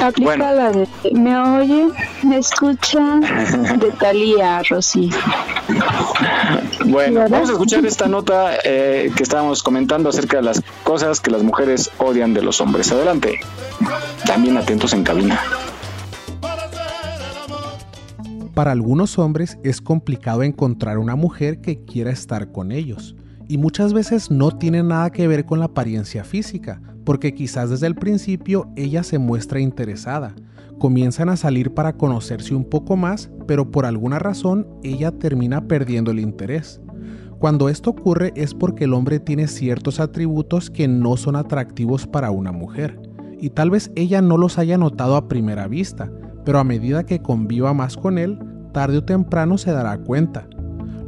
Aplica la de me oye, me escucha de Talía, Rosy. Bueno, vamos a escuchar esta nota eh, que estábamos comentando acerca de las cosas que las mujeres odian de los hombres. Adelante. También atentos en cabina. Para algunos hombres es complicado encontrar una mujer que quiera estar con ellos y muchas veces no tiene nada que ver con la apariencia física, porque quizás desde el principio ella se muestra interesada. Comienzan a salir para conocerse un poco más, pero por alguna razón ella termina perdiendo el interés. Cuando esto ocurre es porque el hombre tiene ciertos atributos que no son atractivos para una mujer, y tal vez ella no los haya notado a primera vista, pero a medida que conviva más con él, tarde o temprano se dará cuenta.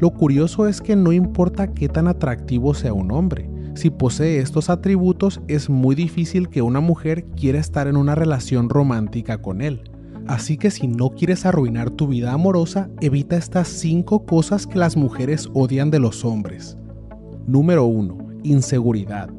Lo curioso es que no importa qué tan atractivo sea un hombre, si posee estos atributos es muy difícil que una mujer quiera estar en una relación romántica con él. Así que si no quieres arruinar tu vida amorosa, evita estas 5 cosas que las mujeres odian de los hombres. Número 1. Inseguridad.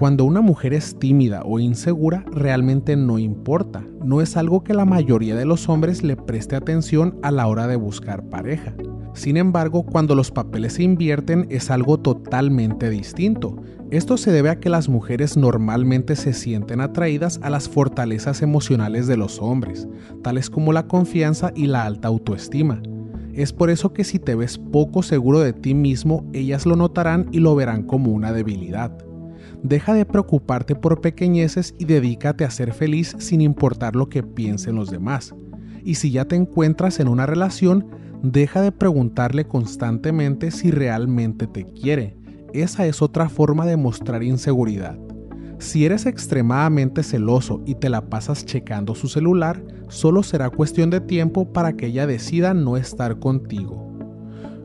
Cuando una mujer es tímida o insegura, realmente no importa. No es algo que la mayoría de los hombres le preste atención a la hora de buscar pareja. Sin embargo, cuando los papeles se invierten es algo totalmente distinto. Esto se debe a que las mujeres normalmente se sienten atraídas a las fortalezas emocionales de los hombres, tales como la confianza y la alta autoestima. Es por eso que si te ves poco seguro de ti mismo, ellas lo notarán y lo verán como una debilidad. Deja de preocuparte por pequeñeces y dedícate a ser feliz sin importar lo que piensen los demás. Y si ya te encuentras en una relación, deja de preguntarle constantemente si realmente te quiere esa es otra forma de mostrar inseguridad. Si eres extremadamente celoso y te la pasas checando su celular, solo será cuestión de tiempo para que ella decida no estar contigo.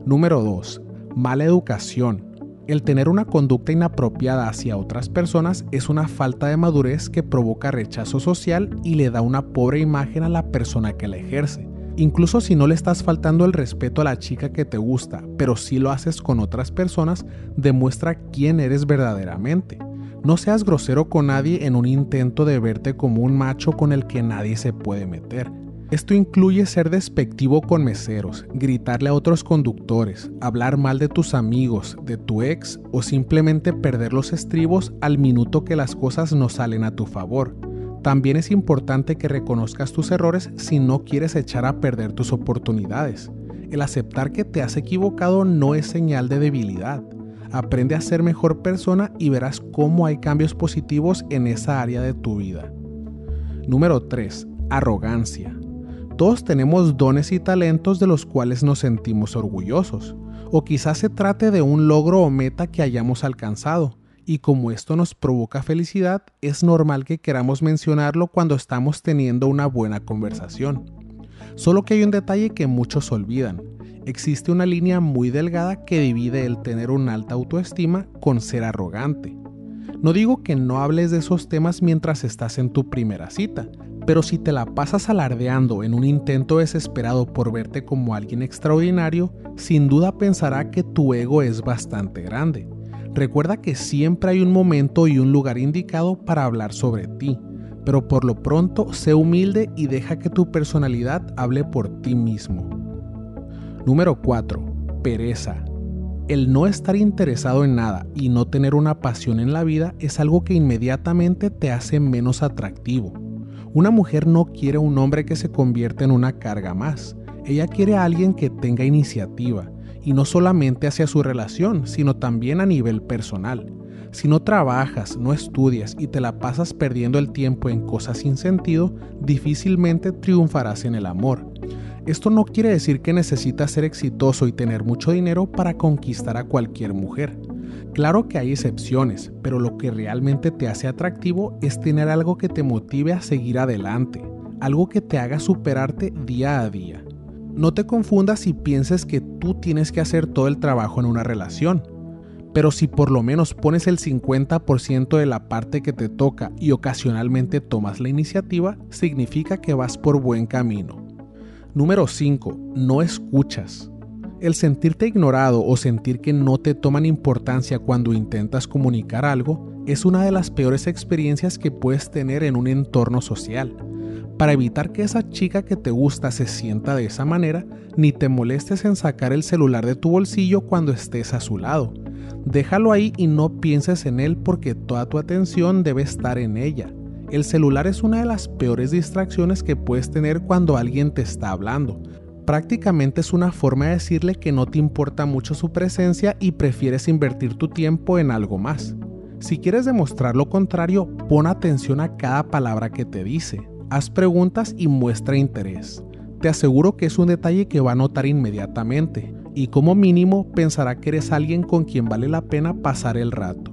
Número 2. Mala educación. El tener una conducta inapropiada hacia otras personas es una falta de madurez que provoca rechazo social y le da una pobre imagen a la persona que la ejerce. Incluso si no le estás faltando el respeto a la chica que te gusta, pero si lo haces con otras personas, demuestra quién eres verdaderamente. No seas grosero con nadie en un intento de verte como un macho con el que nadie se puede meter. Esto incluye ser despectivo con meseros, gritarle a otros conductores, hablar mal de tus amigos, de tu ex o simplemente perder los estribos al minuto que las cosas no salen a tu favor. También es importante que reconozcas tus errores si no quieres echar a perder tus oportunidades. El aceptar que te has equivocado no es señal de debilidad. Aprende a ser mejor persona y verás cómo hay cambios positivos en esa área de tu vida. Número 3. Arrogancia. Todos tenemos dones y talentos de los cuales nos sentimos orgullosos, o quizás se trate de un logro o meta que hayamos alcanzado, y como esto nos provoca felicidad, es normal que queramos mencionarlo cuando estamos teniendo una buena conversación. Solo que hay un detalle que muchos olvidan. Existe una línea muy delgada que divide el tener una alta autoestima con ser arrogante. No digo que no hables de esos temas mientras estás en tu primera cita, pero si te la pasas alardeando en un intento desesperado por verte como alguien extraordinario, sin duda pensará que tu ego es bastante grande. Recuerda que siempre hay un momento y un lugar indicado para hablar sobre ti, pero por lo pronto sé humilde y deja que tu personalidad hable por ti mismo. Número 4. Pereza. El no estar interesado en nada y no tener una pasión en la vida es algo que inmediatamente te hace menos atractivo. Una mujer no quiere un hombre que se convierta en una carga más. Ella quiere a alguien que tenga iniciativa, y no solamente hacia su relación, sino también a nivel personal. Si no trabajas, no estudias y te la pasas perdiendo el tiempo en cosas sin sentido, difícilmente triunfarás en el amor. Esto no quiere decir que necesitas ser exitoso y tener mucho dinero para conquistar a cualquier mujer. Claro que hay excepciones, pero lo que realmente te hace atractivo es tener algo que te motive a seguir adelante, algo que te haga superarte día a día. No te confundas y pienses que tú tienes que hacer todo el trabajo en una relación, pero si por lo menos pones el 50% de la parte que te toca y ocasionalmente tomas la iniciativa, significa que vas por buen camino. Número 5. No escuchas. El sentirte ignorado o sentir que no te toman importancia cuando intentas comunicar algo es una de las peores experiencias que puedes tener en un entorno social. Para evitar que esa chica que te gusta se sienta de esa manera, ni te molestes en sacar el celular de tu bolsillo cuando estés a su lado. Déjalo ahí y no pienses en él porque toda tu atención debe estar en ella. El celular es una de las peores distracciones que puedes tener cuando alguien te está hablando. Prácticamente es una forma de decirle que no te importa mucho su presencia y prefieres invertir tu tiempo en algo más. Si quieres demostrar lo contrario, pon atención a cada palabra que te dice, haz preguntas y muestra interés. Te aseguro que es un detalle que va a notar inmediatamente y como mínimo pensará que eres alguien con quien vale la pena pasar el rato.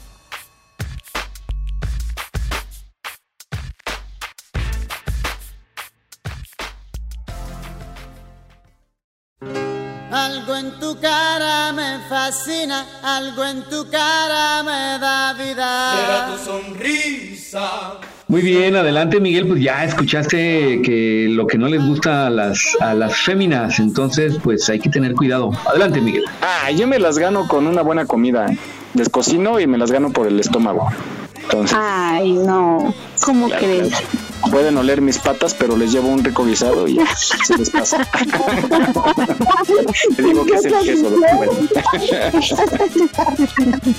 Algo en tu cara me fascina, algo en tu cara me da vida. Era tu sonrisa. Muy bien, adelante Miguel, pues ya escuchaste que lo que no les gusta a las, a las féminas, entonces pues hay que tener cuidado. Adelante Miguel. Ah, yo me las gano con una buena comida. Les cocino y me las gano por el estómago. Entonces, Ay, no. ¿Cómo Claro, crees? claro. Pueden oler mis patas, pero les llevo un rico guisado y se les pasa. Te digo que es el queso. lo que huele.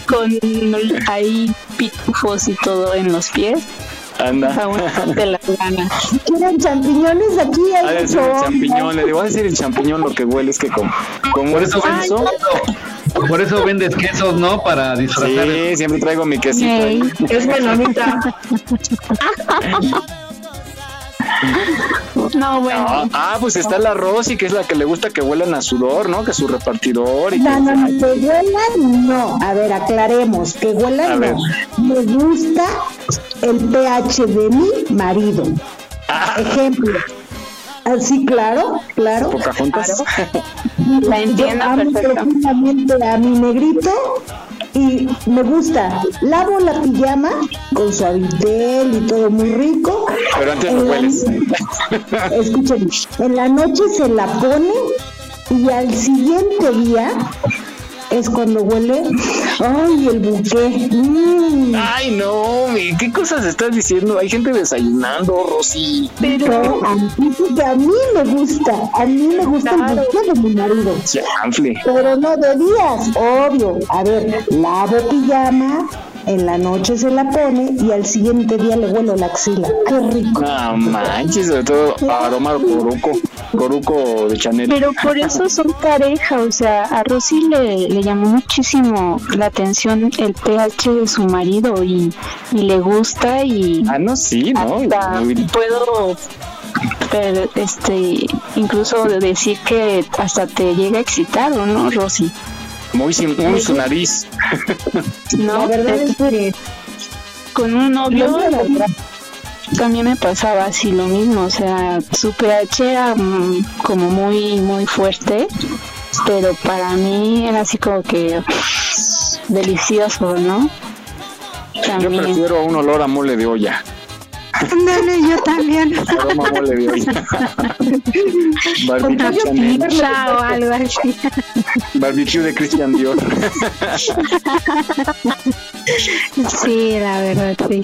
Con ahí pitufos y todo en los pies. Anda. Te las ganas. ¿Quieren champiñones aquí? Ha Hay de ser el champiñón, le digo, a decir el champiñón lo que huele es que como, como Por es eso, queso, por eso vendes quesos, ¿no? Para disfrazar. sí, siempre traigo mi quesito. ahí. Es menonita. No, bueno. Ah, ah, pues está la Rosy, que es la que le gusta que huelan a sudor, ¿no? Que su repartidor y No, que- no, no, que huelan no. A ver, aclaremos, que A huelan no. Me gusta el pH de mi marido. Ah. Ejemplo. Así, claro, claro. Pocahontas. La entiendo Yo amo perfecto. profundamente a mi negrito y me gusta. Lavo la pijama con suavitel y todo muy rico. Pero antes la- hueles. Escuchen, en la noche se la pone y al siguiente día es cuando huele, ay, el buque. Mm. Ay, no, mi, ¿qué cosas estás diciendo? Hay gente desayunando, Rosy. Pero a mí, porque a mí me gusta, a mí me gusta el buque de mi marido. Chanfle. Pero no de días, obvio. A ver, lavo pijama, en la noche se la pone y al siguiente día le huelo la axila. Qué rico. No manches, sobre todo aroma poroco. Coruco de Chanel. Pero por eso son pareja, o sea, a Rosy le, le llamó muchísimo la atención el pH de su marido y, y le gusta y... Ah, no, sí, ¿no? Puedo pero, este incluso decir que hasta te llega a excitar, ¿o no, Rosy? Muy, muy su nariz. No, la verdad es que con un novio también me pasaba así lo mismo, o sea, su pH era mm, como muy, muy fuerte, pero para mí era así como que delicioso, ¿no? Yo prefiero un olor a mole de olla. Ándale, yo también. De olla. Barbecue pizza o algo así. Barbecue de Christian Dior. sí, la verdad, sí.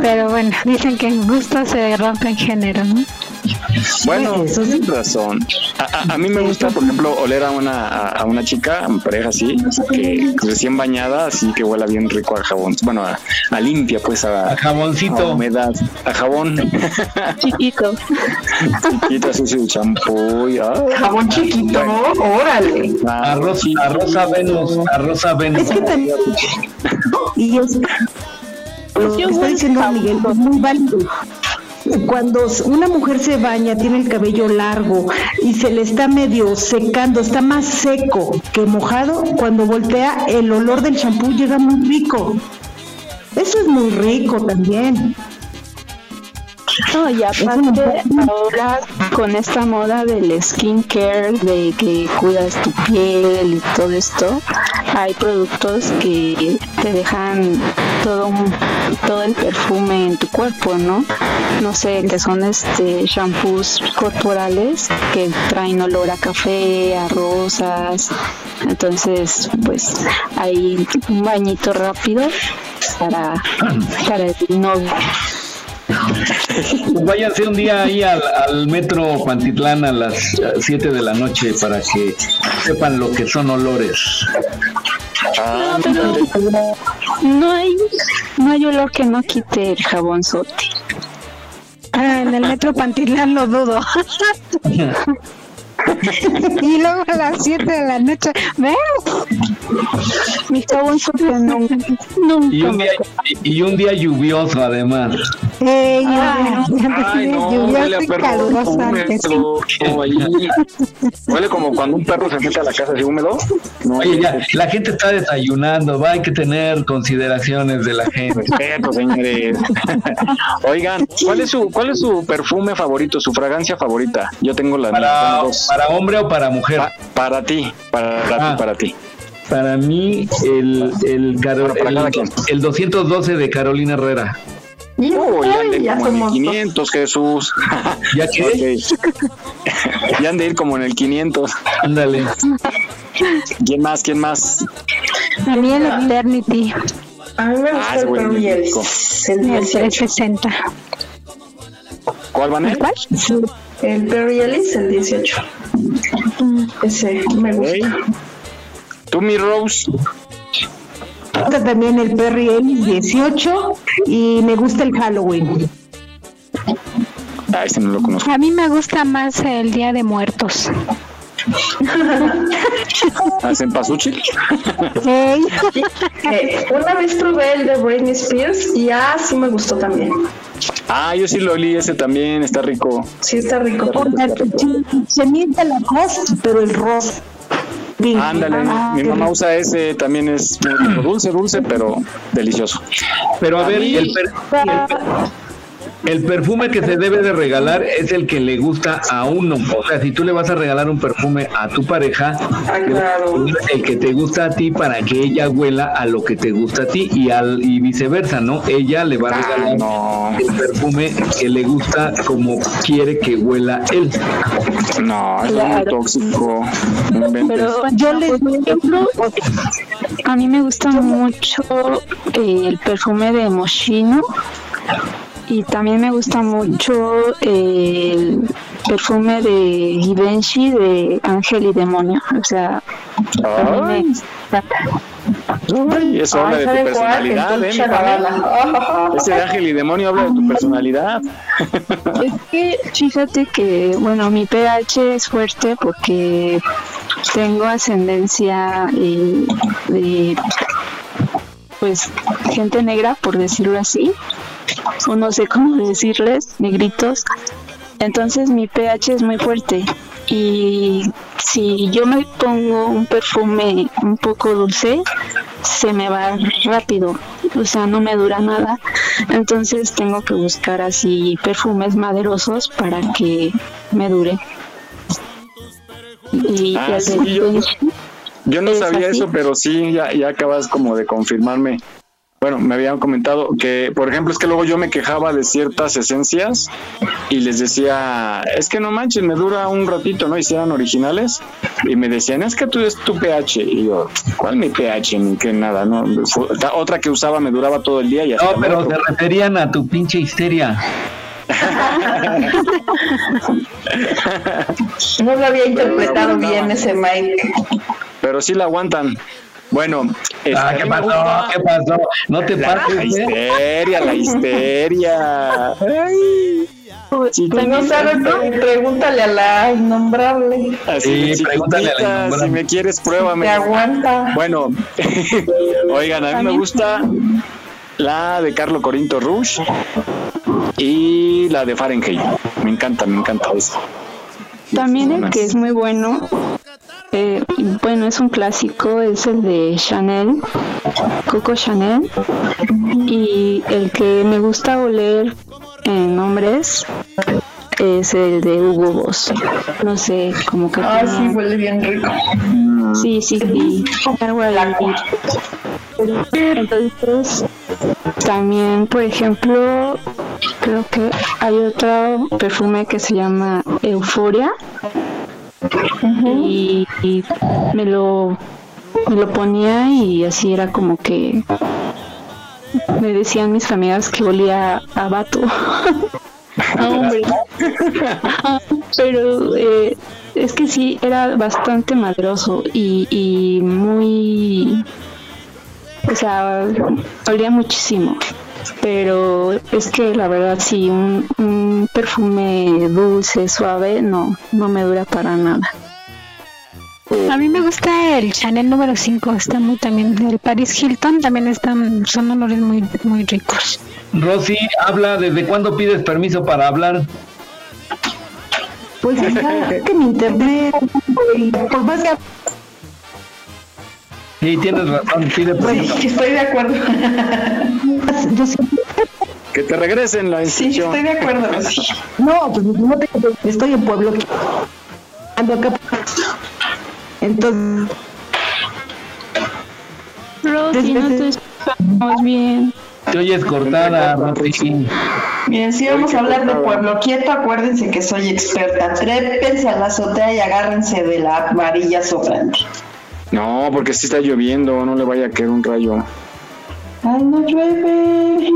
Pero bueno, dicen que en gusto se rompe en género, ¿no? Bueno, eso es razón. A, a, mí me gusta, por ejemplo, oler a una, a, una chica, a mi pareja así, que recién bañada, así que huela bien rico a jabón. Bueno, a, limpia, pues a, jaboncito. A humedad, a jabón. Chiquito. Chiquito, sucio el champú. Jabón chiquito, órale. Arroz, arroz a Venus, arroz a Venus. Es que también. y es. Lo que está diciendo Miguel es muy válido cuando una mujer se baña, tiene el cabello largo y se le está medio secando, está más seco que mojado, cuando voltea el olor del champú llega muy rico. Eso es muy rico también. No, y aparte ahora con esta moda del skincare, de que cuidas tu piel y todo esto, hay productos que te dejan todo todo el perfume en tu cuerpo, ¿no? No sé, que son este shampoos corporales que traen olor a café, a rosas. Entonces, pues hay un bañito rápido para, para el novio. Váyanse un día ahí al, metro Pantitlán a las 7 de la noche para que sepan lo que son olores. Ah, no, hay, no hay olor que no quite el jabón sote. Ah, en el metro Pantitlán lo dudo. y luego a las 7 de la noche, ¿ven? Mi jabón no, y, un día, y un día lluvioso además. Eh, lluvioso y caluroso. Huele como cuando un perro se mete a la casa así húmedo. Oye, ya, la gente está desayunando, va, hay que tener consideraciones de la gente. Respeto, señores. Oigan, ¿cuál es su cuál es su perfume favorito, su fragancia favorita? Yo tengo la para, ¿Para hombre o para mujer? para ti, para, ti, ah. para ti. Para mí, el, el, el, 212 de Carolina Herrera. Oh, ya ande como en el 500, Jesús. ¿Ya que? ya han de ir como en el 500. Ándale. ¿Quién más? ¿Quién más? A mí el Eternity. A mí me gusta ah, el Perry el, el 360. ¿Cuál van a ¿Cuál? El Perry Ellis, el 18. Ese me gusta. ¿Tú, mi Rose? También el Perry Ellis 18 y me gusta el Halloween. Ah, ese no lo conozco. A mí me gusta más el Día de Muertos. ¿Hacen pasuchil? Eh, una vez probé el de Britney Spears y ah, sí me gustó también. Ah, yo sí lo olí, ese también está rico. Sí, está rico. Se miente la cosa, pero el rosa. Ándale, ah, mi mamá usa ese, también es dulce, dulce, pero delicioso. Pero a, ver, el, el perfume que se debe de regalar es el que le gusta a uno. O sea, si tú le vas a regalar un perfume a tu pareja, el que te gusta a ti para que ella huela a lo que te gusta a ti y al y viceversa, ¿no? Ella le va a regalar el perfume que le gusta como quiere que huela él. No, es muy tóxico. Pero yo les ejemplo, a mí me gusta mucho eh, el perfume de Moschino y también me gusta mucho el perfume de Givenchy de Ángel y Demonio. O sea, Y eso habla de tu personalidad, ¿eh? Ese ángel y demonio habla de tu personalidad. Es que fíjate que, bueno, mi pH es fuerte porque tengo ascendencia de, pues, gente negra, por decirlo así, o no sé cómo decirles, negritos. Entonces mi pH es muy fuerte y si yo me pongo un perfume un poco dulce, se me va rápido, o sea, no me dura nada. Entonces tengo que buscar así perfumes maderosos para que me dure. Y ah, yo, no sabía eso, pero sí, ya, ya acabas como de confirmarme bueno, me habían comentado que, por ejemplo, es que luego yo me quejaba de ciertas esencias y les decía, es que no manches, me dura un ratito, ¿no? Y si eran originales y me decían, es que tú es tu pH. Y yo, ¿cuál mi pH? Ni que nada, ¿no? otra que usaba me duraba todo el día y No, pero se referían a tu pinche histeria. no lo había interpretado bien ese Mike. Pero sí la aguantan. Bueno, ah, ¿qué pasó? ¿Qué pasó? No te la, pases. La ¿eh? histeria, la histeria. Ay. Si no sabe, pregúntale a la innombrable. Así, sí, pregúntale a la innombrable. Si me quieres, pruébame. Te aguanta. Bueno, oigan, a mí me gusta la de Carlo Corinto Rush y la de Fahrenheit. Me encanta, me encanta eso. También el que es muy bueno eh, bueno, es un clásico, es el de Chanel, Coco Chanel. Y el que me gusta oler en hombres es el de Hugo Boss. No sé, como que. Ah, sí, huele bien rico. Sí, sí, sí. Entonces, también, por ejemplo, creo que hay otro perfume que se llama Euforia y, me lo me lo ponía y así era como que me decían mis amigas que olía a vato. A hombre. Pero eh, es que sí era bastante madroso y, y muy o sea olía muchísimo pero es que la verdad sí, un, perfume dulce, suave, no, no me dura para nada. A mí me gusta el Chanel número 5, está muy también, el Paris Hilton también están, son olores muy, muy ricos. Rosy, habla, ¿desde cuándo pides permiso para hablar? Pues es que mi internet, por más que Sí, tienes razón, pide permiso. Sí, estoy de acuerdo. Que te regresen la inscripción. Sí, estoy de acuerdo. No, pues no te, estoy en pueblo. Ando acá. Entonces. Rosy, no te escuchamos bien. Te oyes cortada, Rosy. Miren, si vamos a hablar de pueblo quieto, acuérdense que soy experta. Trépense a la azotea y agárrense de la amarilla sobrante. No, porque si está lloviendo, no le vaya a caer un rayo. Ay, no llueve.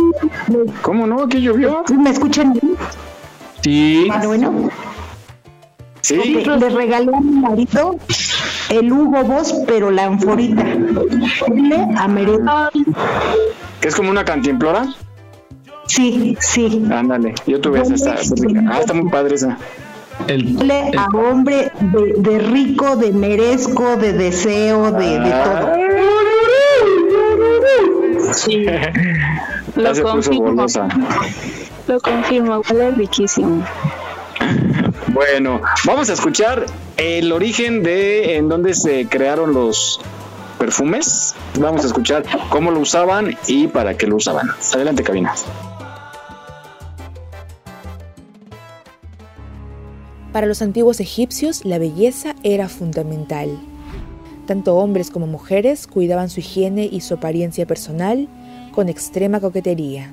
¿Cómo no? ¿Aquí llovió? ¿Me escuchan bien? Sí. Ah, bueno. Sí. Le regalé a mi marido el Hugo Boss, pero la anforita. ¿Que es como una cantimplora? Sí, sí. Ándale, yo tuve esa, Ah, está muy padre esa. El, a hombre de, rico, de merezco, de deseo, de, de todo. Sí. Lo confirmo. Lo confirmo, huele riquísimo. Bueno, vamos a escuchar el origen de en dónde se crearon los perfumes. Vamos a escuchar cómo lo usaban y para qué lo usaban. Adelante, cabina. Para los antiguos egipcios la belleza era fundamental. Tanto hombres como mujeres cuidaban su higiene y su apariencia personal con extrema coquetería.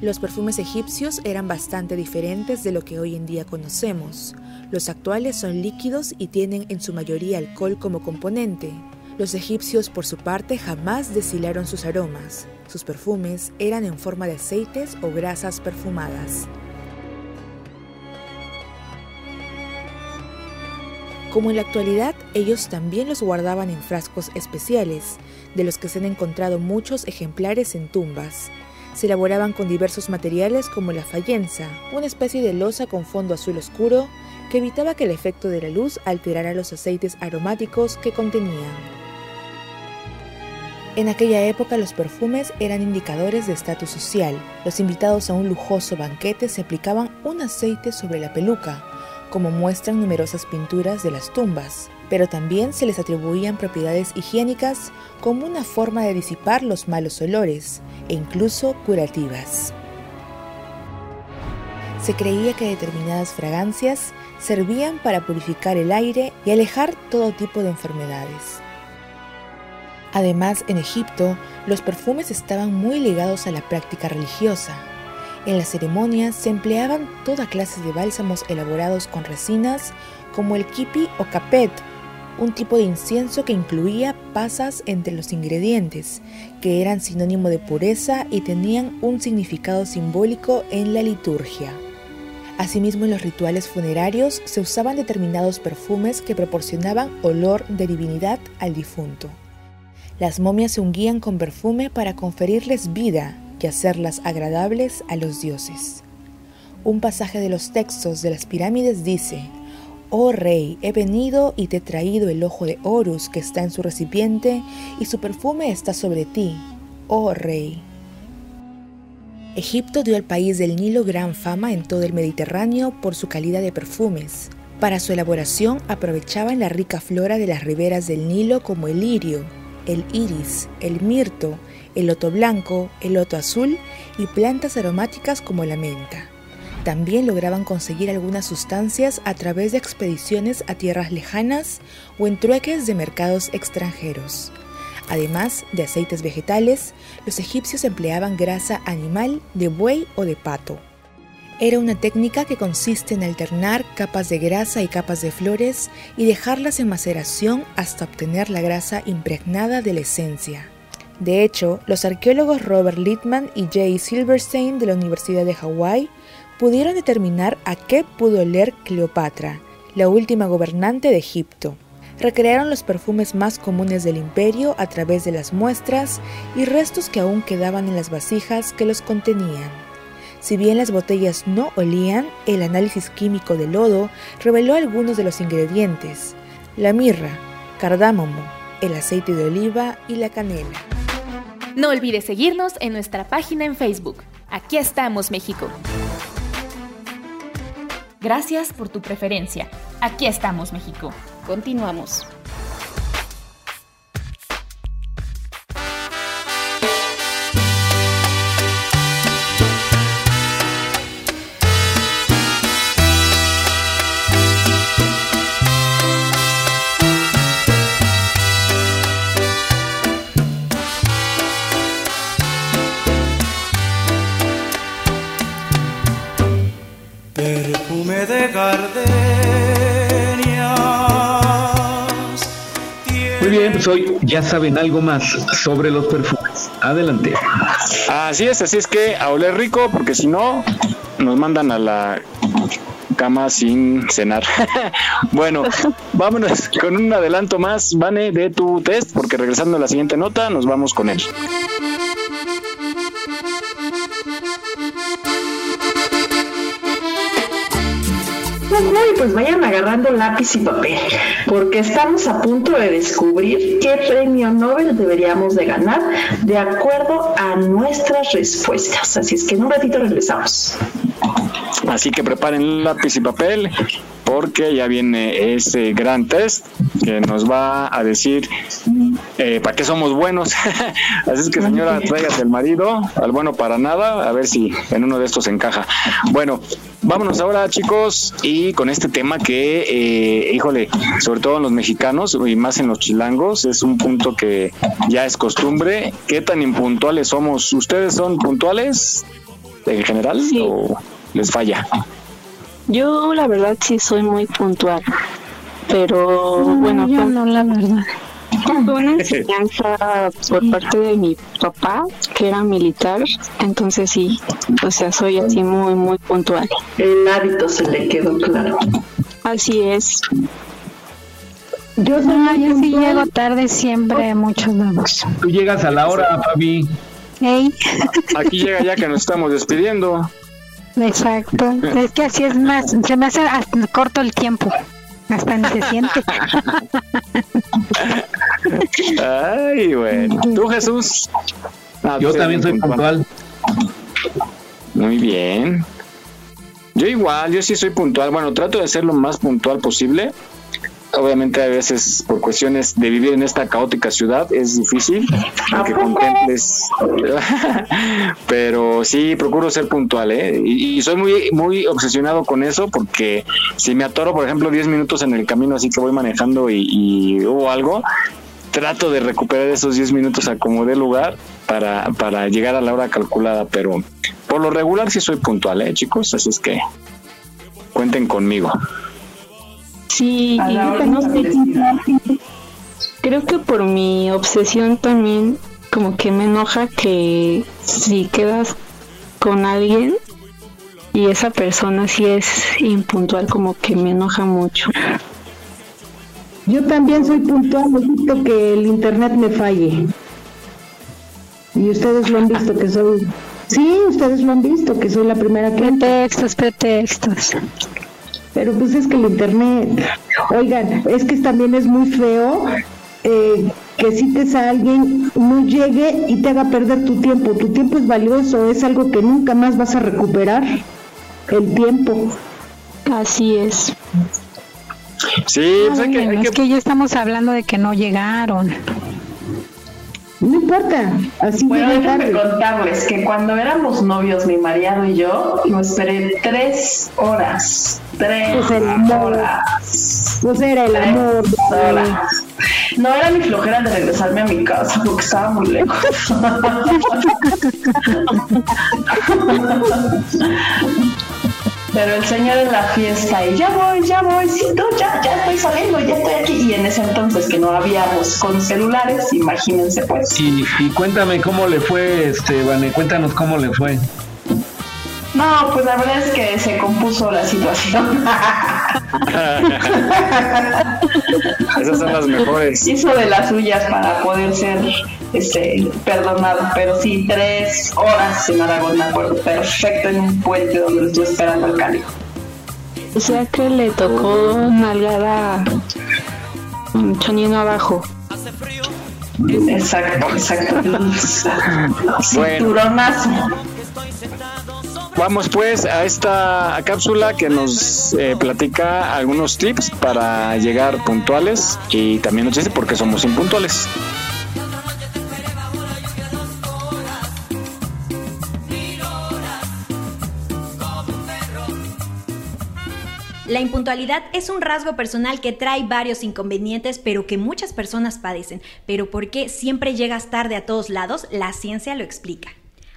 Los perfumes egipcios eran bastante diferentes de lo que hoy en día conocemos. Los actuales son líquidos y tienen en su mayoría alcohol como componente. Los egipcios por su parte jamás deshilaron sus aromas. Sus perfumes eran en forma de aceites o grasas perfumadas. Como en la actualidad, ellos también los guardaban en frascos especiales, de los que se han encontrado muchos ejemplares en tumbas. Se elaboraban con diversos materiales como la fayenza, una especie de losa con fondo azul oscuro que evitaba que el efecto de la luz alterara los aceites aromáticos que contenían. En aquella época los perfumes eran indicadores de estatus social. Los invitados a un lujoso banquete se aplicaban un aceite sobre la peluca, como muestran numerosas pinturas de las tumbas, pero también se les atribuían propiedades higiénicas como una forma de disipar los malos olores e incluso curativas. Se creía que determinadas fragancias servían para purificar el aire y alejar todo tipo de enfermedades. Además, en Egipto, los perfumes estaban muy ligados a la práctica religiosa. En las ceremonias se empleaban toda clase de bálsamos elaborados con resinas, como el kipi o capet, un tipo de incienso que incluía pasas entre los ingredientes, que eran sinónimo de pureza y tenían un significado simbólico en la liturgia. Asimismo, en los rituales funerarios se usaban determinados perfumes que proporcionaban olor de divinidad al difunto. Las momias se ungían con perfume para conferirles vida hacerlas agradables a los dioses. Un pasaje de los textos de las pirámides dice, Oh rey, he venido y te he traído el ojo de Horus que está en su recipiente y su perfume está sobre ti, oh rey. Egipto dio al país del Nilo gran fama en todo el Mediterráneo por su calidad de perfumes. Para su elaboración aprovechaban la rica flora de las riberas del Nilo como el lirio, el iris, el mirto, el loto blanco, el loto azul y plantas aromáticas como la menta. También lograban conseguir algunas sustancias a través de expediciones a tierras lejanas o en trueques de mercados extranjeros. Además de aceites vegetales, los egipcios empleaban grasa animal de buey o de pato. Era una técnica que consiste en alternar capas de grasa y capas de flores y dejarlas en maceración hasta obtener la grasa impregnada de la esencia. De hecho, los arqueólogos Robert Littman y Jay Silverstein de la Universidad de Hawái pudieron determinar a qué pudo oler Cleopatra, la última gobernante de Egipto. Recrearon los perfumes más comunes del imperio a través de las muestras y restos que aún quedaban en las vasijas que los contenían. Si bien las botellas no olían, el análisis químico del lodo reveló algunos de los ingredientes, la mirra, cardámomo, el aceite de oliva y la canela. No olvides seguirnos en nuestra página en Facebook. Aquí estamos, México. Gracias por tu preferencia. Aquí estamos, México. Continuamos. Hoy ya saben algo más sobre los perfumes. Adelante. Así es, así es que a oler rico, porque si no, nos mandan a la cama sin cenar. bueno, vámonos con un adelanto más, Vane, de tu test, porque regresando a la siguiente nota, nos vamos con él. Pues vayan agarrando lápiz y papel, porque estamos a punto de descubrir qué premio Nobel deberíamos de ganar de acuerdo a nuestras respuestas. Así es que en un ratito regresamos. Así que preparen lápiz y papel porque ya viene ese gran test que nos va a decir eh, para qué somos buenos. Así es que señora, tráigase el marido, al bueno para nada, a ver si en uno de estos encaja. Bueno, vámonos ahora chicos y con este tema que, eh, híjole, sobre todo en los mexicanos y más en los chilangos, es un punto que ya es costumbre. ¿Qué tan impuntuales somos? ¿Ustedes son puntuales en general o les falla? Yo la verdad sí soy muy puntual, pero bueno, yo no la verdad. Fue una enseñanza por parte de mi papá, que era militar, entonces sí, o sea, soy así muy, muy puntual. El hábito se le quedó claro. Así es. Yo, yo sí llego tarde siempre, muchos lados. Tú llegas a la hora, Fabi. Aquí llega ya que nos estamos despidiendo. Exacto. Es que así es más, se me hace corto el tiempo. Hasta ni se siente. Ay, bueno. ¿Tú, Jesús? Ah, Yo también soy puntual. Muy bien. Yo igual, yo sí soy puntual. Bueno, trato de ser lo más puntual posible obviamente a veces por cuestiones de vivir en esta caótica ciudad es difícil que contemples. Pero sí procuro ser puntual ¿eh? y, soy muy muy obsesionado con eso porque si me atoro por ejemplo 10 minutos en el camino así que voy manejando y, y hubo algo trato de recuperar esos 10 minutos a como de lugar para, para llegar a la hora calculada pero por lo regular sí soy puntual ¿eh, chicos así es que cuenten conmigo Sí, creo que por mi obsesión también como que me enoja que si quedas con alguien y esa persona sí es impuntual, como que me enoja mucho. Yo también soy puntual, necesito que el internet me falle. Y ustedes lo han visto que soy... Sí, ustedes lo han visto, que soy la primera que... Pretextos, pretextos. Pero pues es que el internet, oigan, es que también es muy feo eh, que cites a alguien, no llegue y te haga perder tu tiempo. Tu tiempo es valioso, es algo que nunca más vas a recuperar. El tiempo. Así es. Sí, pues que, es que ya estamos hablando de que no llegaron. No importa, así Bueno, déjenme contarles que cuando éramos novios, mi marido y yo, lo esperé tres horas. Tres pues horas. Pues era el amor. No era mi flojera de regresarme a mi casa porque estaba muy lejos. Pero el señor en la fiesta y ya voy, ya voy, sí, no, ya, ya estoy saliendo, ya estoy aquí. Y en ese entonces que no habíamos con celulares, imagínense pues. Y, y cuéntame cómo le fue, este, Vane, cuéntanos cómo le fue. No, pues la verdad es que se compuso la situación. Esas son las mejores. Hizo de las suyas para poder ser este, perdonado, pero sí, tres horas en Aragón, me acuerdo, perfecto en un puente donde lo estuve esperando al cálido. O sea que le tocó nalgada un chonino abajo. Exacto, exacto. Cinturonazo. Vamos pues a esta cápsula que nos eh, platica algunos tips para llegar puntuales y también nos dice por qué somos impuntuales. La impuntualidad es un rasgo personal que trae varios inconvenientes, pero que muchas personas padecen. Pero ¿por qué siempre llegas tarde a todos lados? La ciencia lo explica.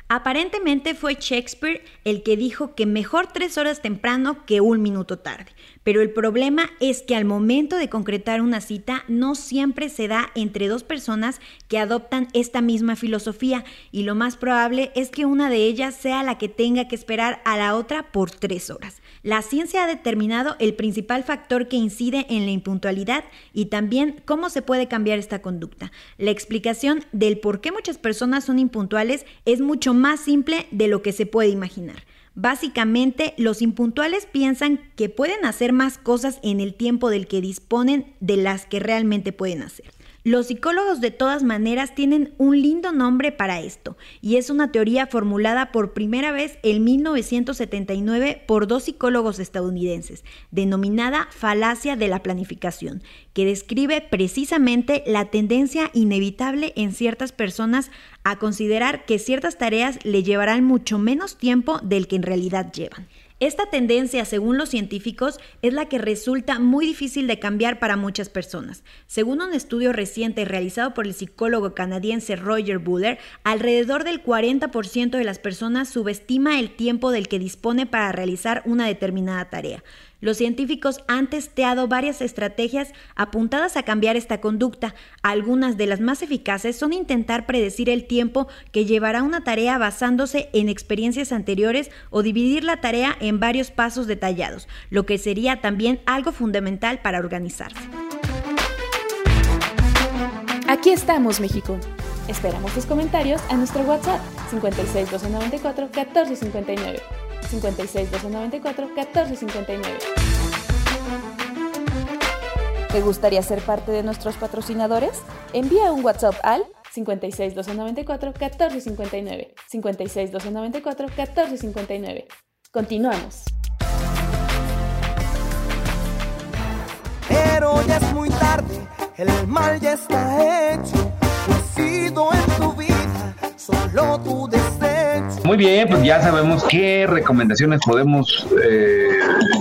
Aparentemente fue Shakespeare el que dijo que mejor tres horas temprano que un minuto tarde. Pero el problema es que al momento de concretar una cita no siempre se da entre dos personas que adoptan esta misma filosofía y lo más probable es que una de ellas sea la que tenga que esperar a la otra por tres horas. La ciencia ha determinado el principal factor que incide en la impuntualidad y también cómo se puede cambiar esta conducta. La explicación del por qué muchas personas son impuntuales es mucho más simple de lo que se puede imaginar. Básicamente, los impuntuales piensan que pueden hacer más cosas en el tiempo del que disponen de las que realmente pueden hacer. Los psicólogos de todas maneras tienen un lindo nombre para esto, y es una teoría formulada por primera vez en 1979 por dos psicólogos estadounidenses, denominada falacia de la planificación, que describe precisamente la tendencia inevitable en ciertas personas a considerar que ciertas tareas le llevarán mucho menos tiempo del que en realidad llevan. Esta tendencia, según los científicos, es la que resulta muy difícil de cambiar para muchas personas. Según un estudio reciente realizado por el psicólogo canadiense Roger Buller, alrededor del 40% de las personas subestima el tiempo del que dispone para realizar una determinada tarea. Los científicos han testeado varias estrategias apuntadas a cambiar esta conducta. Algunas de las más eficaces son intentar predecir el tiempo que llevará una tarea basándose en experiencias anteriores o dividir la tarea en varios pasos detallados, lo que sería también algo fundamental para organizarse. Aquí estamos, México. Esperamos tus comentarios a nuestro WhatsApp 56 294 1459. 56 294 1459. ¿Te gustaría ser parte de nuestros patrocinadores? Envía un WhatsApp al 56 294 1459. 56 294 1459. Continuamos. Pero ya es muy tarde, el mal ya está hecho. Pues sido en tu vida solo tu desecho. Muy bien, pues ya sabemos qué recomendaciones podemos eh,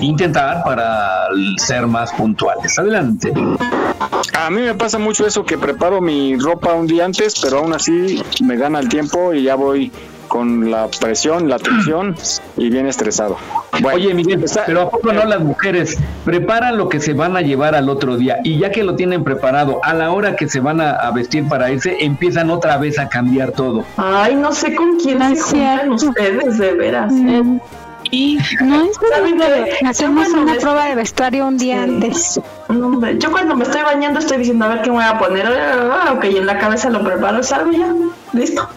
intentar para ser más puntuales. Adelante. A mí me pasa mucho eso que preparo mi ropa un día antes, pero aún así me gana el tiempo y ya voy con la presión, la tensión y bien estresado. Oye, Miguel, pero ¿a poco no las mujeres preparan lo que se van a llevar al otro día y ya que lo tienen preparado, a la hora que se van a, vestir para ese, empiezan otra vez a cambiar todo? Ay, no sé con quién se juntan ustedes, de veras. Mm. Y no es que hacemos una prueba de vestuario un día antes. yo cuando me estoy bañando estoy diciendo a ver qué me voy a poner. Ah, ok, en la cabeza lo preparo, salgo ya, listo.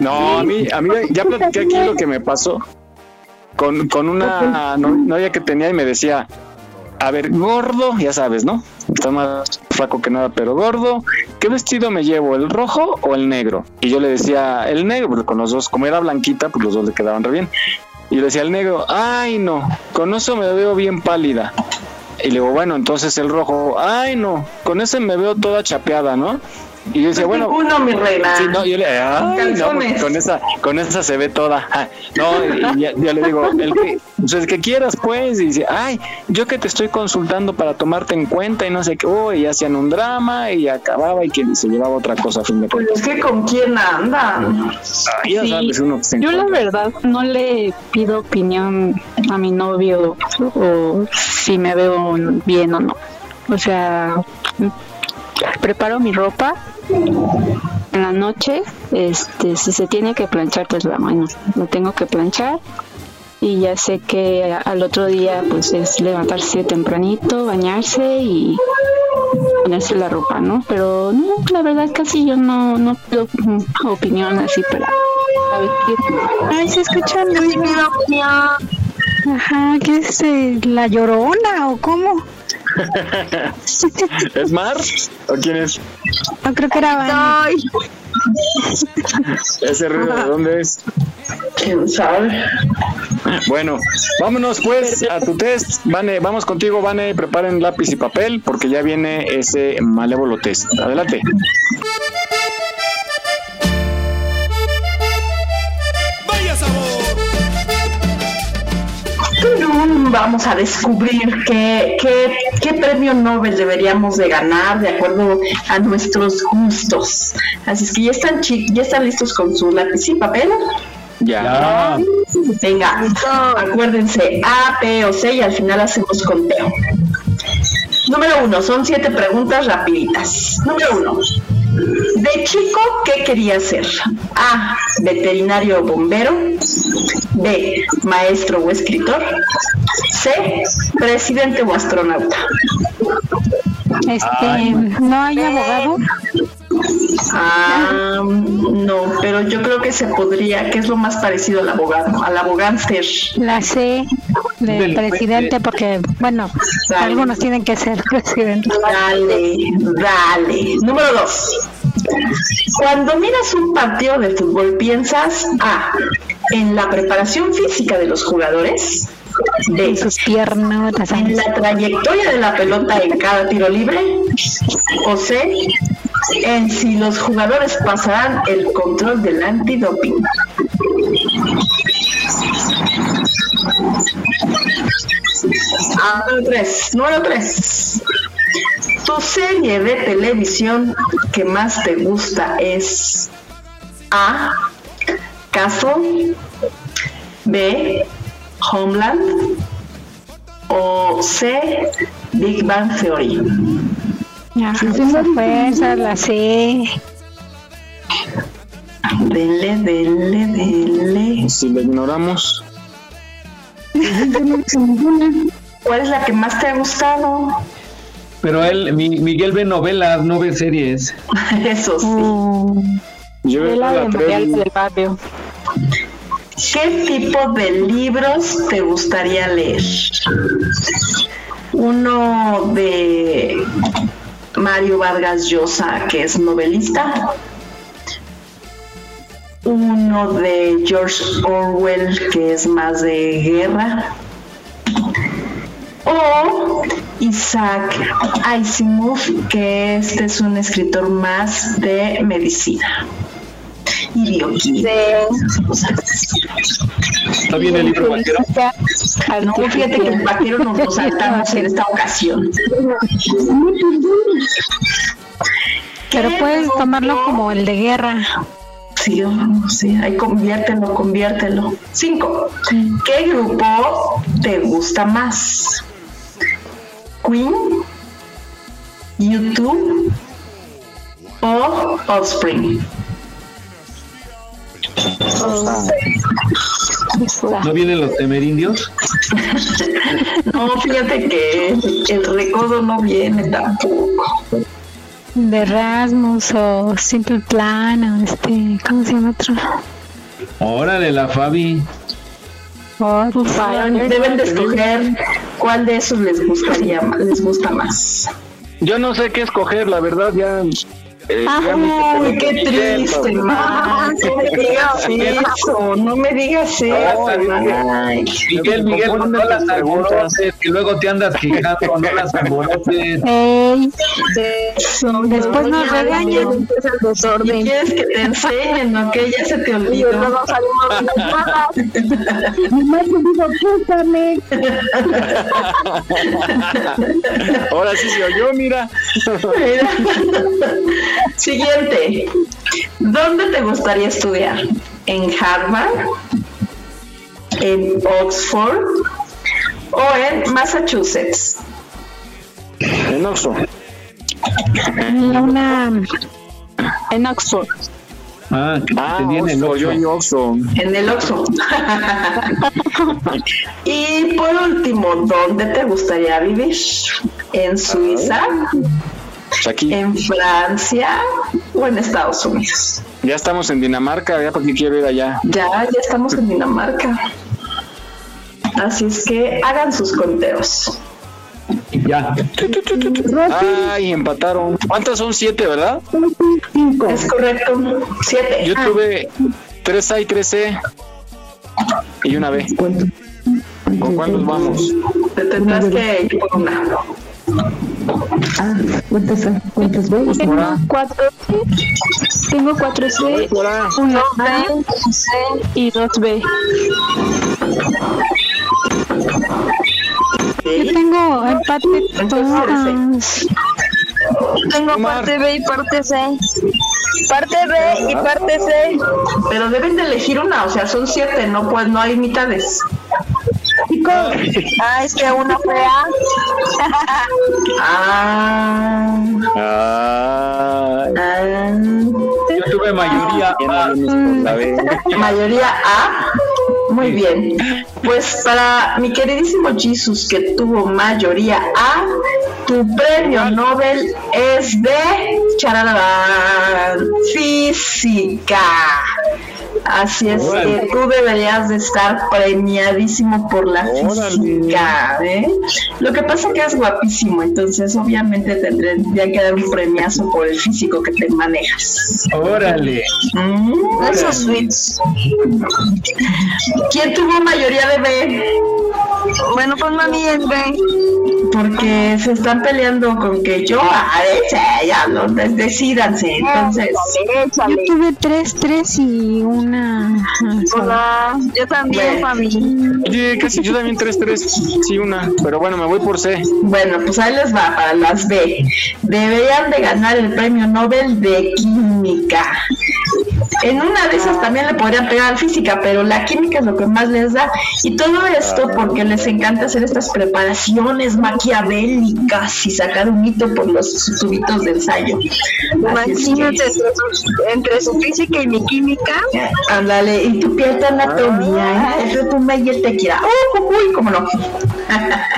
No, a mí, a mí ya platiqué aquí lo que me pasó con, con una novia que tenía y me decía, a ver, gordo, ya sabes, ¿no? Está más flaco que nada, pero gordo, ¿qué vestido me llevo, el rojo o el negro? Y yo le decía, el negro, porque con los dos, como era blanquita, pues los dos le quedaban re bien. Y le decía, el negro, ay no, con eso me veo bien pálida. Y le digo, bueno, entonces el rojo, ay no, con ese me veo toda chapeada, ¿no? Y yo decía, bueno. Uno, mi reina. Sí, no, yo le ay, no, pues, con esa, con esa se ve toda. No, y ya, le digo, el que, pues, el que quieras, pues. Y dice, ay, yo que te estoy consultando para tomarte en cuenta y no sé qué. Oh, y hacían un drama y acababa y que se llevaba otra cosa a fin de Pues es que con quién andan. ya sabes, uno Yo la verdad no le pido opinión a mi novio o si me veo bien o no. O sea, preparo mi ropa en la noche, este, si se tiene que planchar, pues la mano, lo tengo que planchar y ya sé que al otro día pues es levantarse tempranito, bañarse y ponerse la ropa, ¿no? Pero no, la verdad casi yo no, no pido opinión así para, Ay, se escucha muy bien. Ajá, ¿qué es eh, la llorona o cómo? ¿Es Mar? ¿O quién es? No creo que era ¿Ese ruido de dónde es? ¿Quién sabe? Bueno, vámonos pues a tu test. Vane, vamos contigo, Vane. Preparen lápiz y papel porque ya viene ese malévolo test. Adelante. Vamos a descubrir qué, qué, premio Nobel deberíamos de ganar de acuerdo a nuestros gustos. Así es que ya están, ya están listos con su lápiz y papel. Ya. Venga, acuérdense A, P o C y al final hacemos conteo. Número uno, son siete preguntas rapiditas. Número uno, de chico, ¿qué quería ser? A, veterinario o bombero. B, maestro o escritor. C, presidente o astronauta. Este, ¿no hay abogado? Ah, no, pero yo creo que se podría, que es lo más parecido al abogado, al abogánster. La C del presidente, porque, bueno, algunos tienen que ser presidentes. Dale, dale. Número dos. Cuando miras un partido de fútbol, piensas A, en la preparación física de los jugadores, de sus piernas, en la trayectoria de la pelota en cada tiro libre, o C, en si los jugadores pasarán el control del antidoping. Ah, número 3. Número 3. Tu serie de televisión que más te gusta es A. Castle. B. Homeland. O C. Big Bang Theory. Ya, esa la C. Dele, dele, dele. Si la ignoramos. ¿Cuál es la que más te ha gustado? Pero él, Miguel ve novelas, no ve series. Eso sí. Mm. Yo veo la del barrio. ¿Qué tipo de libros te gustaría leer? Uno de Mario Vargas Llosa, que es novelista. Uno de George Orwell, que es más de guerra. O Isaac Asimov, que este es un escritor más de medicina y bioquímica. ¿Está bien el libro vaquero? No, fíjate que el vaquero nos lo saltamos en esta ocasión. Pero puedes tomarlo como el de guerra. Sí, sí, ahí conviértelo, conviértelo. Cinco. ¿Qué grupo te gusta más? Queen, YouTube o Offspring. ¿No vienen los temerindios? no, fíjate que el recodo no viene tampoco. De Rasmus o Simple Plan o este, ¿cómo se llama otro? Órale, la Fabi. Oh, deben de escoger cuál de esos les gustaría les gusta más. Yo no sé qué escoger, la verdad ya eh, Ay, qué triste, no me digas eso, no me digas eso. Miguel, Miguel, no las alborotes, que luego te andas quejando, no las alborotes. Ey, después nos regañan. Y quieres que te enseñen, ¿no? Que ya se te olvidó. No salimos nada. Nomás te digo, púsame. Ahora sí se oyó, mira. mira. Siguiente. ¿Dónde te gustaría estudiar? ¿En Harvard? ¿En Oxford? ¿O en Massachusetts? En Oxford. En una... En Oxford. Ah, ah en el Oxford. En el Oxford. y por último, ¿dónde te gustaría vivir? ¿En Suiza? Aquí. ¿En Francia o en Estados Unidos? Ya estamos en Dinamarca, ya porque quiero ir allá. Ya, ya estamos en Dinamarca. Así es que hagan sus conteos. Ya. Ay, empataron. ¿Cuántas son? Siete, ¿verdad? Es correcto. Siete. Yo tuve tres A y tres C. Y una B. ¿Con cuántos vamos? Te tendrás que ir por una. Ah, ¿cuántas, cuántas? Tengo cuatro C, tengo cuatro C, uno B, C y dos B. Yo tengo empate todas. Tengo parte B y parte C. Parte B y parte C. Pero deben de elegir una, o sea, son siete, no pues no hay mitades. Ah, es que uno fue A. ah. ah. Yo tuve mayoría A. Mayoría A. Muy bien. Pues para mi queridísimo Jesus, que tuvo mayoría A, tu premio Nobel es de charalán, física. Así es que tú deberías de estar premiadísimo por la física, ¿eh? Lo que pasa es que es guapísimo, entonces obviamente tendría que dar un premiazo por el físico que te manejas. Órale. Mm, esos sweets. ¿Quién tuvo mayoría de B? Bueno, pues mami es B. Porque se están peleando con que yo a ese, ya no, decidanse. Entonces, yo tuve tres, tres y una Hola, yo también, familia. Oye, casi yo también tres, tres, sí, una. Pero bueno, me voy por C. Bueno, pues ahí les va para las B. Deberían de ganar el premio Nobel de Química. en una de esas también le podrían pegar física, pero la química es lo que más les da. Y todo esto porque les encanta hacer estas preparaciones maquiavélicas y sacar un hito por los tubitos de ensayo. Imagínate entre su física y mi química. Ándale, y tu piel de anatomía, ah. eso tú me y te quiera. ¡Oh, uy, cómo no!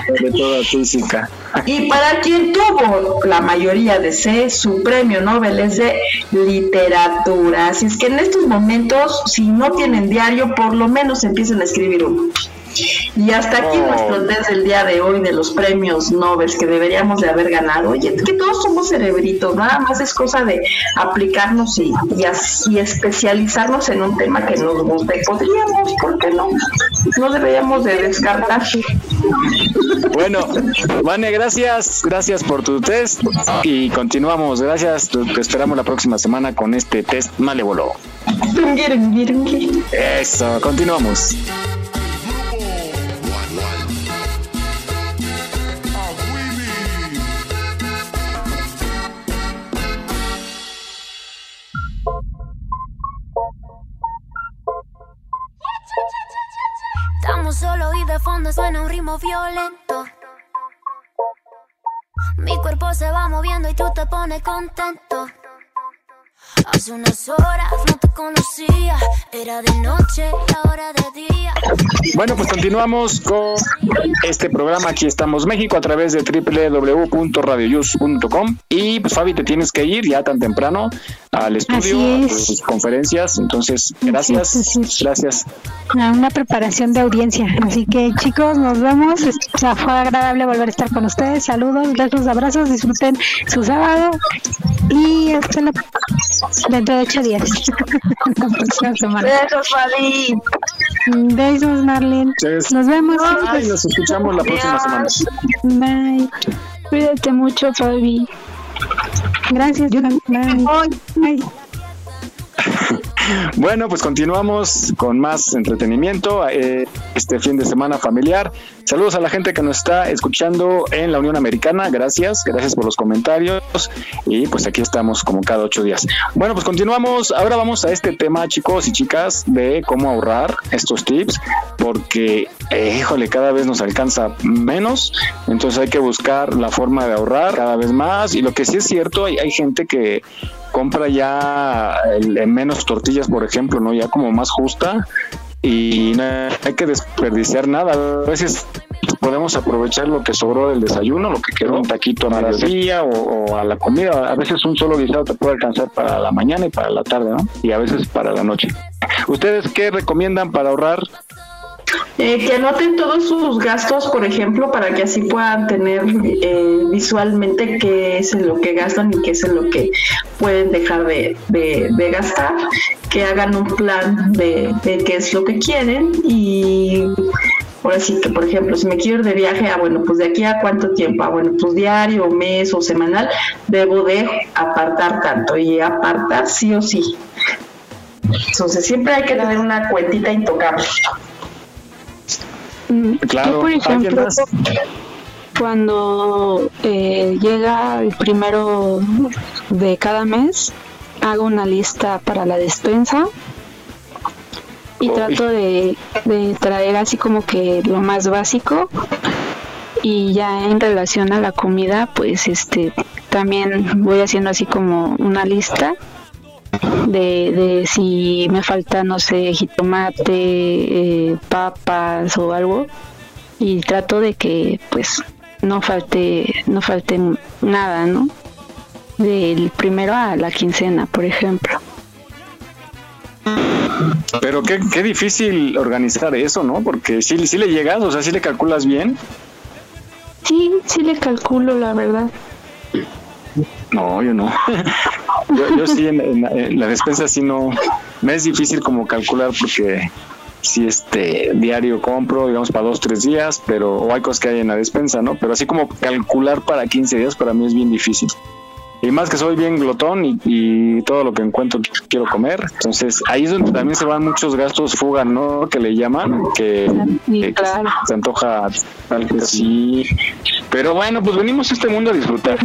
de toda física. Y para quien tuvo la mayoría de C, su premio Nobel es de literatura. Así es que en estos momentos, si no tienen diario, por lo menos empiecen a escribir uno. Y hasta aquí oh. nuestro test del día de hoy de los premios Nobel que deberíamos de haber ganado. Oye, que todos somos cerebritos, nada más es cosa de aplicarnos y, y, así especializarnos en un tema que nos guste. Podríamos, ¿por qué no? No deberíamos de descartar. Bueno, Vane, gracias, gracias por tu test y continuamos. Gracias, te esperamos la próxima semana con este test malévolo. Eso, continuamos. Solo y de fondo suena un ritmo violento. Mi cuerpo se va moviendo y tú te pones contento. Hace unas horas no conocía, era de noche y ahora de día. Bueno, pues continuamos con este programa. Aquí estamos México a través de www.radioyus.com. Y pues Fabi, te tienes que ir ya tan temprano al estudio, a tus conferencias. Entonces, gracias. Gracias. Una preparación de audiencia. Así que chicos, nos vemos. Fue agradable volver a estar con ustedes. Saludos, besos, abrazos. Disfruten su sábado. Y hasta la Dentro de ocho días. Besos, Fabi. Besos, Marlene. Nos vemos. Ay, nos escuchamos la próxima semana. Bye. Cuídate mucho, Fabi. Gracias. Bye. Bye. Bueno, pues continuamos con más entretenimiento eh, este fin de semana familiar. Saludos a la gente que nos está escuchando en la Unión Americana. Gracias, gracias por los comentarios. Y pues aquí estamos como cada ocho días. Bueno, pues continuamos. Ahora vamos a este tema, chicos y chicas, de cómo ahorrar estos tips, porque, híjole, cada vez nos alcanza menos. Entonces hay que buscar la forma de ahorrar cada vez más. Y lo que sí es cierto, hay, gente que compra ya en menos tortillas, por ejemplo, ¿no? Ya como más justa y no hay que desperdiciar nada. A veces podemos aprovechar lo que sobró del desayuno, lo que quedó un taquito a mediodía o, o, a la comida. A veces un solo guisado te puede alcanzar para la mañana y para la tarde, ¿no? Y a veces para la noche. ¿Ustedes qué recomiendan para ahorrar eh, que anoten todos sus gastos, por ejemplo, para que así puedan tener eh, visualmente qué es en lo que gastan y qué es en lo que pueden dejar de, gastar, que hagan un plan de, qué es lo que quieren y ahora sí que, por ejemplo, si me quiero ir de viaje, ah, bueno, pues de aquí a cuánto tiempo, ah, bueno, pues diario, mes o semanal, debo de apartar tanto y apartar sí o sí. Entonces siempre hay que tener una cuentita intocable. Claro, Yo, por ejemplo, cuando eh, llega el primero de cada mes, hago una lista para la despensa y trato de, traer así como que lo más básico y ya en relación a la comida pues este también voy haciendo así como una lista de, de si me falta, no sé, jitomate, eh, papas o algo y trato de que pues no falte no falte nada, ¿no? Del primero a la quincena, por ejemplo. Pero qué, qué difícil organizar eso, ¿no? Porque si, si le llegas, o sea, si le calculas bien. Sí, sí le calculo, la verdad. No, yo no. yo, sí, en, la despensa sí no. Me es difícil como calcular porque si este diario compro, digamos, para dos, tres días, pero o hay cosas que hay en la despensa, ¿no? Pero así como calcular para 15 días para mí es bien difícil. Y más que soy bien glotón y, todo lo que encuentro quiero comer. Entonces ahí es donde también se van muchos gastos fuga, ¿no? Que le llaman, que, se antoja tal que sí. Pero bueno, pues venimos a este mundo a disfrutar.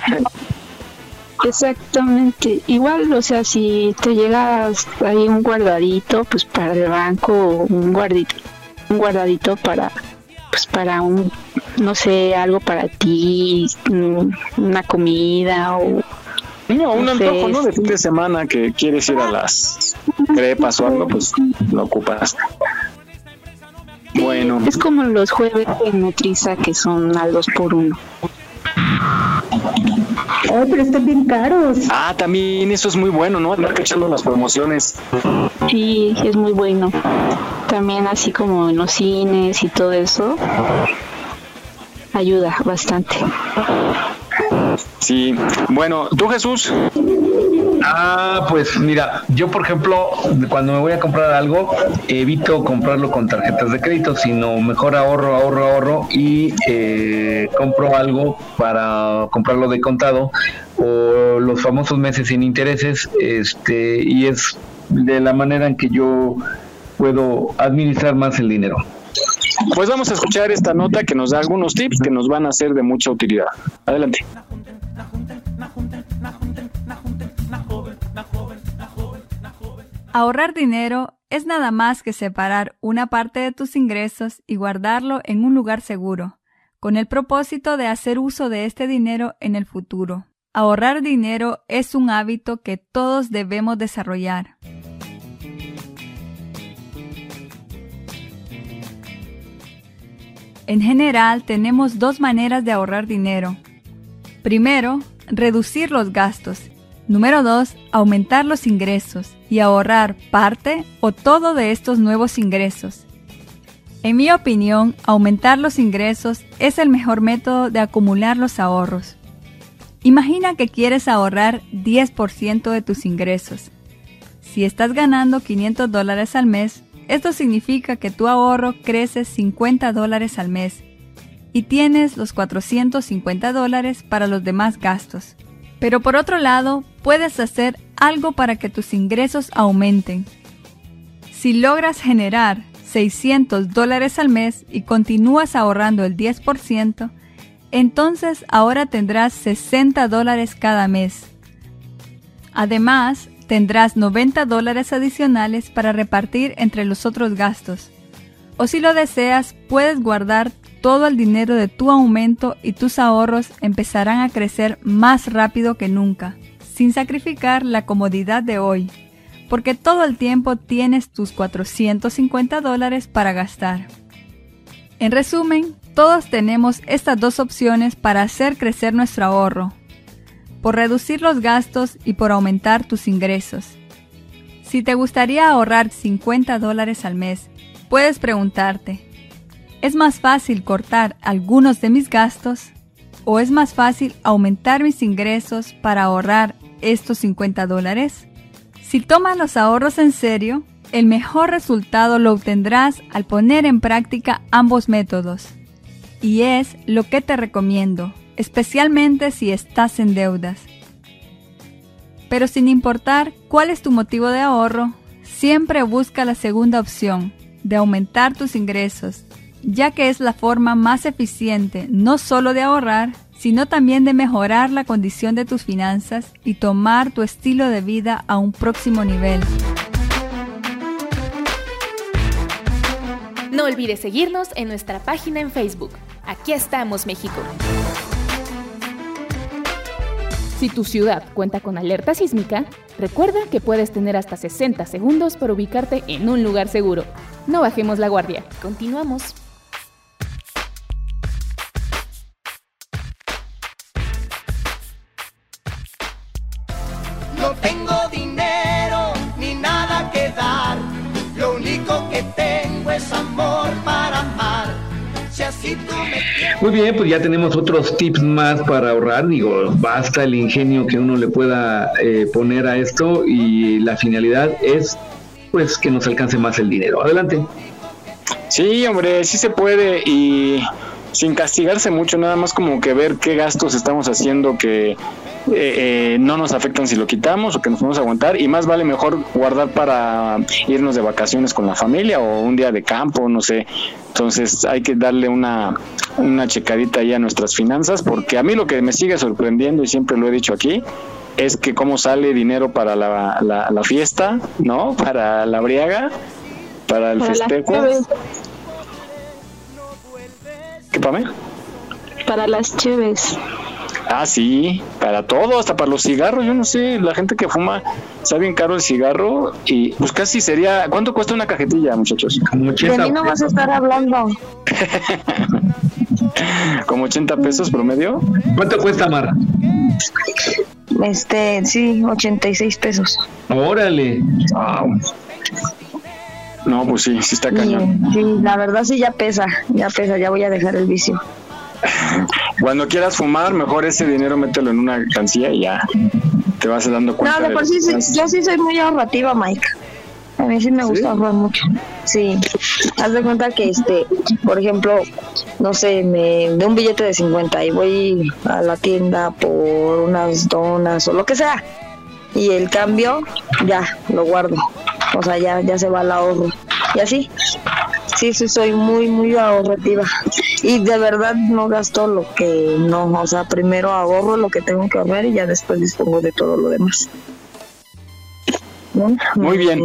Exactamente. Igual, o sea, si te llegas ahí un guardadito, pues para el banco, un guardito, un guardadito para, pues para un, no sé, algo para ti, una comida o no, un antojo, ¿no? De fin de semana que quieres ir a las crepas o algo, pues lo ocupas. Bueno. Es como los jueves de Nutriza que son al dos por uno. Oh, pero están bien caros. Ah, también eso es muy bueno, ¿no? Andar echando las promociones. Sí, es muy bueno. También así como en los cines y todo eso. Ayuda bastante. Sí, bueno, ¿tú Jesús? Ah, pues mira, yo por ejemplo, cuando me voy a comprar algo, evito comprarlo con tarjetas de crédito, sino mejor ahorro, ahorro, ahorro y eh, compro algo para comprarlo de contado o los famosos meses sin intereses, este, y es de la manera en que yo puedo administrar más el dinero. Pues vamos a escuchar esta nota que nos da algunos tips que nos van a ser de mucha utilidad. Adelante. Ahorrar dinero es nada más que separar una parte de tus ingresos y guardarlo en un lugar seguro, con el propósito de hacer uso de este dinero en el futuro. Ahorrar dinero es un hábito que todos debemos desarrollar. En general, tenemos dos maneras de ahorrar dinero. Primero, reducir los gastos. Número dos, aumentar los ingresos y ahorrar parte o todo de estos nuevos ingresos. En mi opinión, aumentar los ingresos es el mejor método de acumular los ahorros. Imagina que quieres ahorrar 10% de tus ingresos. Si estás ganando 500 dólares al mes, esto significa que tu ahorro crece 50 dólares al mes y tienes los 450 dólares para los demás gastos. Pero por otro lado, puedes hacer algo para que tus ingresos aumenten. Si logras generar 600 dólares al mes y continúas ahorrando el 10%, entonces ahora tendrás 60 dólares cada mes. Además, tendrás 90 dólares adicionales para repartir entre los otros gastos. O si lo deseas, puedes guardar todo el dinero de tu aumento y tus ahorros empezarán a crecer más rápido que nunca, sin sacrificar la comodidad de hoy, porque todo el tiempo tienes tus 450 dólares para gastar. En resumen, todos tenemos estas dos opciones para hacer crecer nuestro ahorro, por reducir los gastos y por aumentar tus ingresos. Si te gustaría ahorrar 50 dólares al mes, puedes preguntarte, ¿es más fácil cortar algunos de mis gastos o es más fácil aumentar mis ingresos para ahorrar estos 50 dólares? Si tomas los ahorros en serio, el mejor resultado lo obtendrás al poner en práctica ambos métodos. Y es lo que te recomiendo especialmente si estás en deudas. Pero sin importar cuál es tu motivo de ahorro, siempre busca la segunda opción, de aumentar tus ingresos, ya que es la forma más eficiente no solo de ahorrar, sino también de mejorar la condición de tus finanzas y tomar tu estilo de vida a un próximo nivel. No olvides seguirnos en nuestra página en Facebook. Aquí estamos, México. Si tu ciudad cuenta con alerta sísmica, recuerda que puedes tener hasta 60 segundos para ubicarte en un lugar seguro. No bajemos la guardia. Continuamos. Muy bien, pues ya tenemos otros tips más para ahorrar. Digo, basta el ingenio que uno le pueda eh, poner a esto y la finalidad es pues que nos alcance más el dinero. Adelante. Sí, hombre, sí se puede y sin castigarse mucho, nada más como que ver qué gastos estamos haciendo que eh, eh, no nos afectan si lo quitamos o que nos podemos aguantar y más vale mejor guardar para irnos de vacaciones con la familia o un día de campo, no sé. Entonces hay que darle una, una checadita ahí a nuestras finanzas porque a mí lo que me sigue sorprendiendo y siempre lo he dicho aquí es que cómo sale dinero para la, la, fiesta, ¿no? Para la briaga, para el festejo. ¿Qué pame? Para las cheves. Ah, sí, para todo, hasta para los cigarros. Yo no sé, la gente que fuma está bien caro el cigarro y pues casi sería. ¿Cuánto cuesta una cajetilla, muchachos? De mí no vas a estar hablando. ¿Como 80 pesos promedio? ¿Cuánto cuesta, Mar? Este, sí, 86 pesos. Órale. No, pues sí, sí está cañón. Sí, la verdad sí ya pesa, ya pesa, ya voy a dejar el vicio. Cuando quieras fumar, mejor ese dinero mételo en una cancilla y ya te vas dando cuenta. No, de por sí, yo sí soy muy ahorrativa, Mike. A mí sí me gusta ahorrar mucho. Sí. Haz de cuenta que, este, por ejemplo, no sé, me de un billete de 50 y voy a la tienda por unas donas o lo que sea. Y el cambio, ya, lo guardo. O sea, ya, ya se va al ahorro. Y así. Sí, sí, soy muy, muy ahorrativa. Y de verdad no gasto lo que no. O sea, primero ahorro lo que tengo que ahorrar y ya después dispongo de todo lo demás. Muy bien,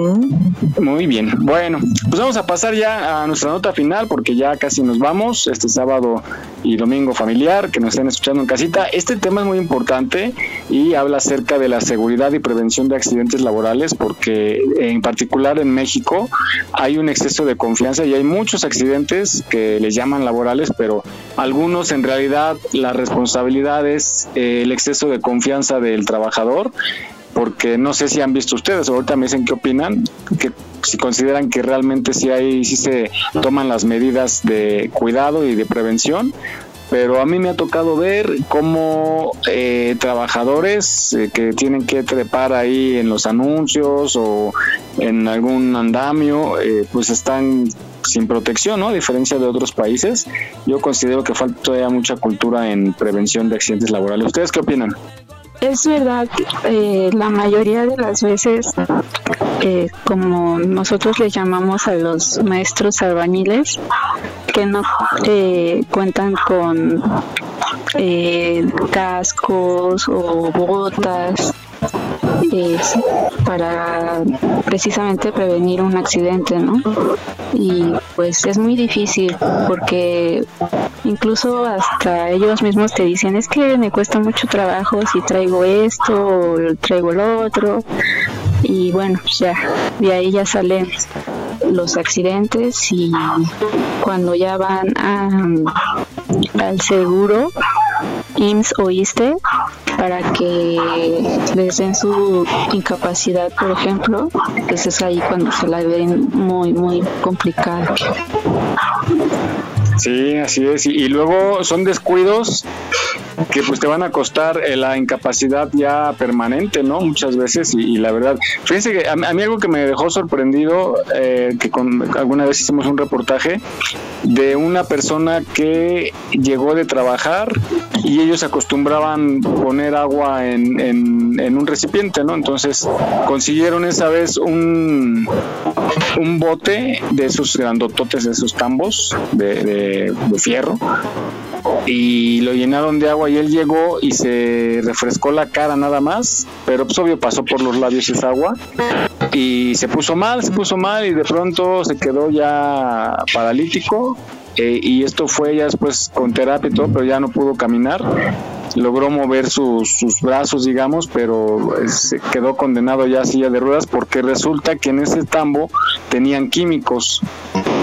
muy bien. Bueno, pues vamos a pasar ya a nuestra nota final porque ya casi nos vamos este sábado y domingo familiar que nos estén escuchando en casita. Este tema es muy importante y habla acerca de la seguridad y prevención de accidentes laborales porque en particular en México hay un exceso de confianza y hay muchos accidentes que les llaman laborales, pero algunos en realidad la responsabilidad es eh, el exceso de confianza del trabajador porque no sé si han visto ustedes, ahorita me dicen qué opinan, que si consideran que realmente sí hay, sí se toman las medidas de cuidado y de prevención, pero a mí me ha tocado ver cómo eh, trabajadores eh, que tienen que trepar ahí en los anuncios o en algún andamio, eh, pues están sin protección, ¿no? A diferencia de otros países, yo considero que falta todavía mucha cultura en prevención de accidentes laborales. ¿Ustedes qué opinan? Es verdad, eh, la mayoría de las veces, eh, como nosotros le llamamos a los maestros albañiles, que no eh, cuentan con cascos o botas para precisamente prevenir un accidente, ¿no? Y pues es muy difícil porque incluso hasta ellos mismos te dicen es que me cuesta mucho trabajo si traigo esto o traigo lo otro y bueno, ya de ahí ya salen los accidentes y cuando ya van al seguro IMSS o ISTE para que les den su incapacidad, por ejemplo, pues es ahí cuando se la ven muy, muy complicada. Sí, así es. Y, luego son descuidos que pues te van a costar eh, la incapacidad ya permanente, ¿no? Muchas veces y, la verdad, fíjense que a, mí algo que me dejó sorprendido, eh, que con, alguna vez hicimos un reportaje de una persona que llegó de trabajar y ellos acostumbraban poner agua en, un recipiente, ¿no? Entonces consiguieron esa vez un, un bote de esos grandototes, de esos tambos de, de fierro. Y lo llenaron de agua y él llegó y se refrescó la cara nada más, pero pues obvio pasó por los labios esa agua y se puso mal, se puso mal y de pronto se quedó ya paralítico eh, y esto fue ya después con terapia y todo, pero ya no pudo caminar logró mover sus, sus brazos, digamos, pero eh, se quedó condenado ya a silla de ruedas porque resulta que en ese tambo tenían químicos,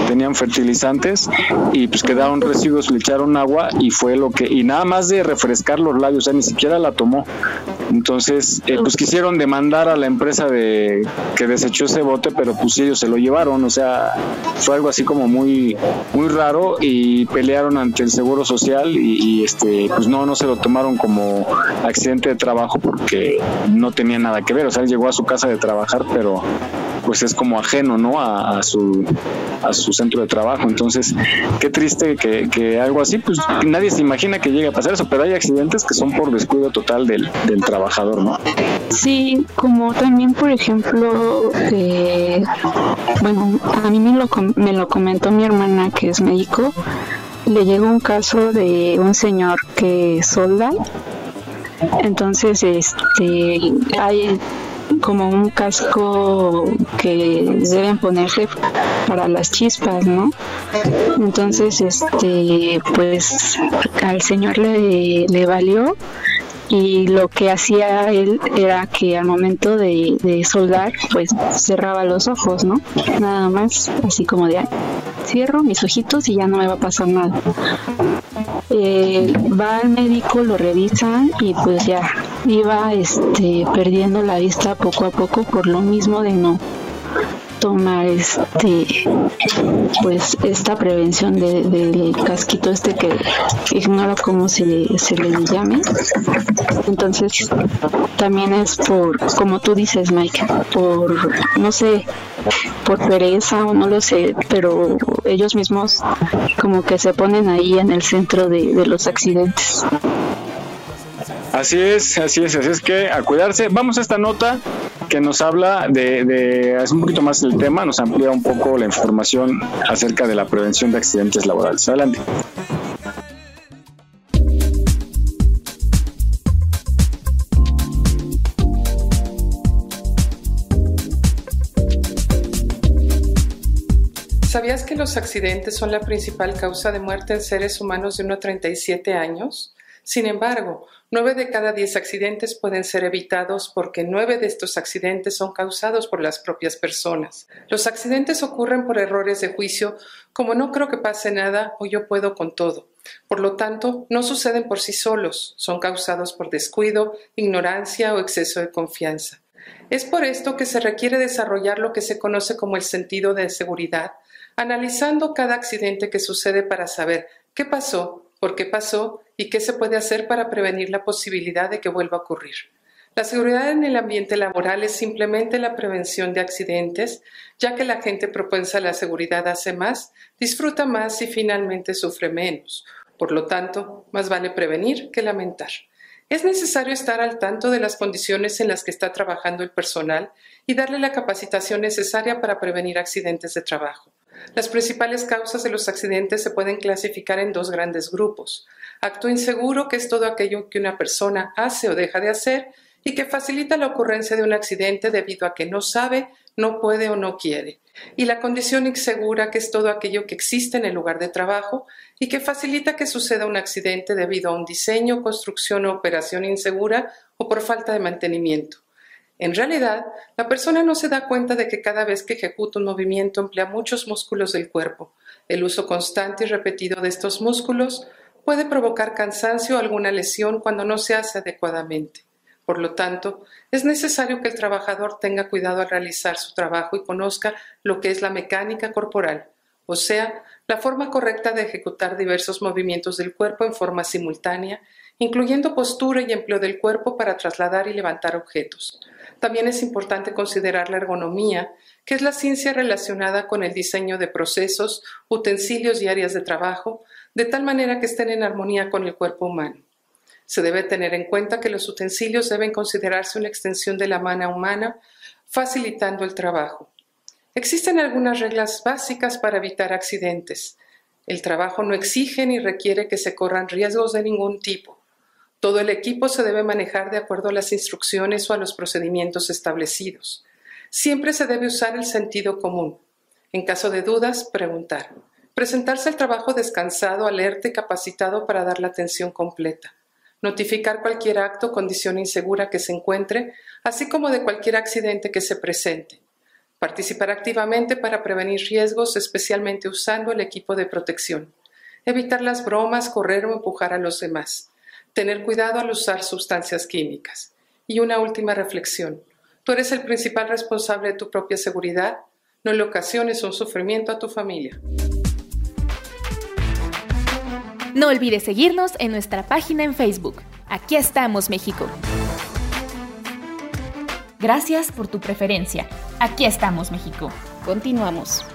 tenían fertilizantes y pues quedaron residuos, le echaron agua y fue lo que, y nada más de refrescar los labios, o sea, ni siquiera la tomó. Entonces, eh, pues quisieron demandar a la empresa de que desechó ese bote, pero pues ellos se lo llevaron, o sea, fue algo así como muy, muy raro y pelearon ante el Seguro Social y, y este, pues no, no se lo tomaron como accidente de trabajo porque no tenía nada que ver. O sea, él llegó a su casa de trabajar, pero pues es como ajeno, ¿no? A, su, a su centro de trabajo. Entonces, qué triste que, que, algo así, pues nadie se imagina que llegue a pasar eso, pero hay accidentes que son por descuido total del, del trabajador, ¿no? Sí, como también, por ejemplo, eh, bueno, a mí me lo, me lo comentó mi hermana que es médico, le llegó un caso de un señor que solda entonces, este, hay como un casco que deben ponerse para las chispas, ¿no? Entonces, este, pues al señor le, le valió y lo que hacía él era que al momento de, soldar pues cerraba los ojos, ¿no? Nada más, así como de cierro mis ojitos y ya no me va a pasar nada. Eh, va al médico, lo revisan y pues ya iba este perdiendo la vista poco a poco por lo mismo de no tomar este pues esta prevención del casquito este que ignoro cómo se, se le llame. Entonces también es por como tú dices Mike por no sé por pereza o no lo sé pero ellos mismos como que se ponen ahí en el centro de, de los accidentes. Así es, así es, así es que a cuidarse. Vamos a esta nota que nos habla de, de es un poquito más el tema, nos amplía un poco la información acerca de la prevención de accidentes laborales. Adelante. ¿Sabías que los accidentes son la principal causa de muerte en seres humanos de 1 a 37 años? Sin embargo, nueve de cada diez accidentes pueden ser evitados porque nueve de estos accidentes son causados por las propias personas. Los accidentes ocurren por errores de juicio como no creo que pase nada o yo puedo con todo. Por lo tanto, no suceden por sí solos, son causados por descuido, ignorancia o exceso de confianza. Es por esto que se requiere desarrollar lo que se conoce como el sentido de seguridad, analizando cada accidente que sucede para saber qué pasó, por qué pasó y qué se puede hacer para prevenir la posibilidad de que vuelva a ocurrir. La seguridad en el ambiente laboral es simplemente la prevención de accidentes, ya que la gente propensa a la seguridad hace más, disfruta más y finalmente sufre menos. Por lo tanto, más vale prevenir que lamentar. Es necesario estar al tanto de las condiciones en las que está trabajando el personal y darle la capacitación necesaria para prevenir accidentes de trabajo. Las principales causas de los accidentes se pueden clasificar en dos grandes grupos. Acto inseguro, que es todo aquello que una persona hace o deja de hacer y que facilita la ocurrencia de un accidente debido a que no sabe, no puede o no quiere. Y la condición insegura, que es todo aquello que existe en el lugar de trabajo y que facilita que suceda un accidente debido a un diseño, construcción o operación insegura o por falta de mantenimiento. En realidad, la persona no se da cuenta de que cada vez que ejecuta un movimiento emplea muchos músculos del cuerpo. El uso constante y repetido de estos músculos puede provocar cansancio o alguna lesión cuando no se hace adecuadamente. Por lo tanto, es necesario que el trabajador tenga cuidado al realizar su trabajo y conozca lo que es la mecánica corporal, o sea, la forma correcta de ejecutar diversos movimientos del cuerpo en forma simultánea, incluyendo postura y empleo del cuerpo para trasladar y levantar objetos. También es importante considerar la ergonomía, que es la ciencia relacionada con el diseño de procesos, utensilios y áreas de trabajo, de tal manera que estén en armonía con el cuerpo humano. Se debe tener en cuenta que los utensilios deben considerarse una extensión de la mano humana, facilitando el trabajo. Existen algunas reglas básicas para evitar accidentes. El trabajo no exige ni requiere que se corran riesgos de ningún tipo. Todo el equipo se debe manejar de acuerdo a las instrucciones o a los procedimientos establecidos. Siempre se debe usar el sentido común. En caso de dudas, preguntar. Presentarse al trabajo descansado, alerta y capacitado para dar la atención completa. Notificar cualquier acto o condición insegura que se encuentre, así como de cualquier accidente que se presente. Participar activamente para prevenir riesgos, especialmente usando el equipo de protección. Evitar las bromas, correr o empujar a los demás tener cuidado al usar sustancias químicas. Y una última reflexión. Tú eres el principal responsable de tu propia seguridad, no le ocasiones un sufrimiento a tu familia. No olvides seguirnos en nuestra página en Facebook. Aquí estamos, México. Gracias por tu preferencia. Aquí estamos, México. Continuamos.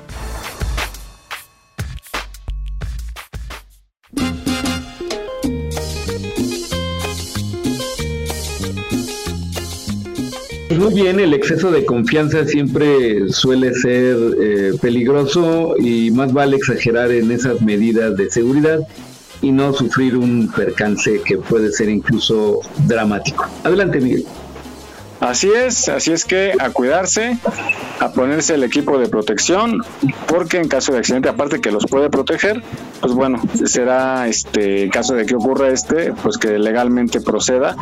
Muy bien, el exceso de confianza siempre suele ser eh, peligroso y más vale exagerar en esas medidas de seguridad y no sufrir un percance que puede ser incluso dramático. Adelante, Miguel. Así es, así es que a cuidarse, a ponerse el equipo de protección, porque en caso de accidente, aparte que los puede proteger, pues bueno, será este, en caso de que ocurra este, pues que legalmente proceda,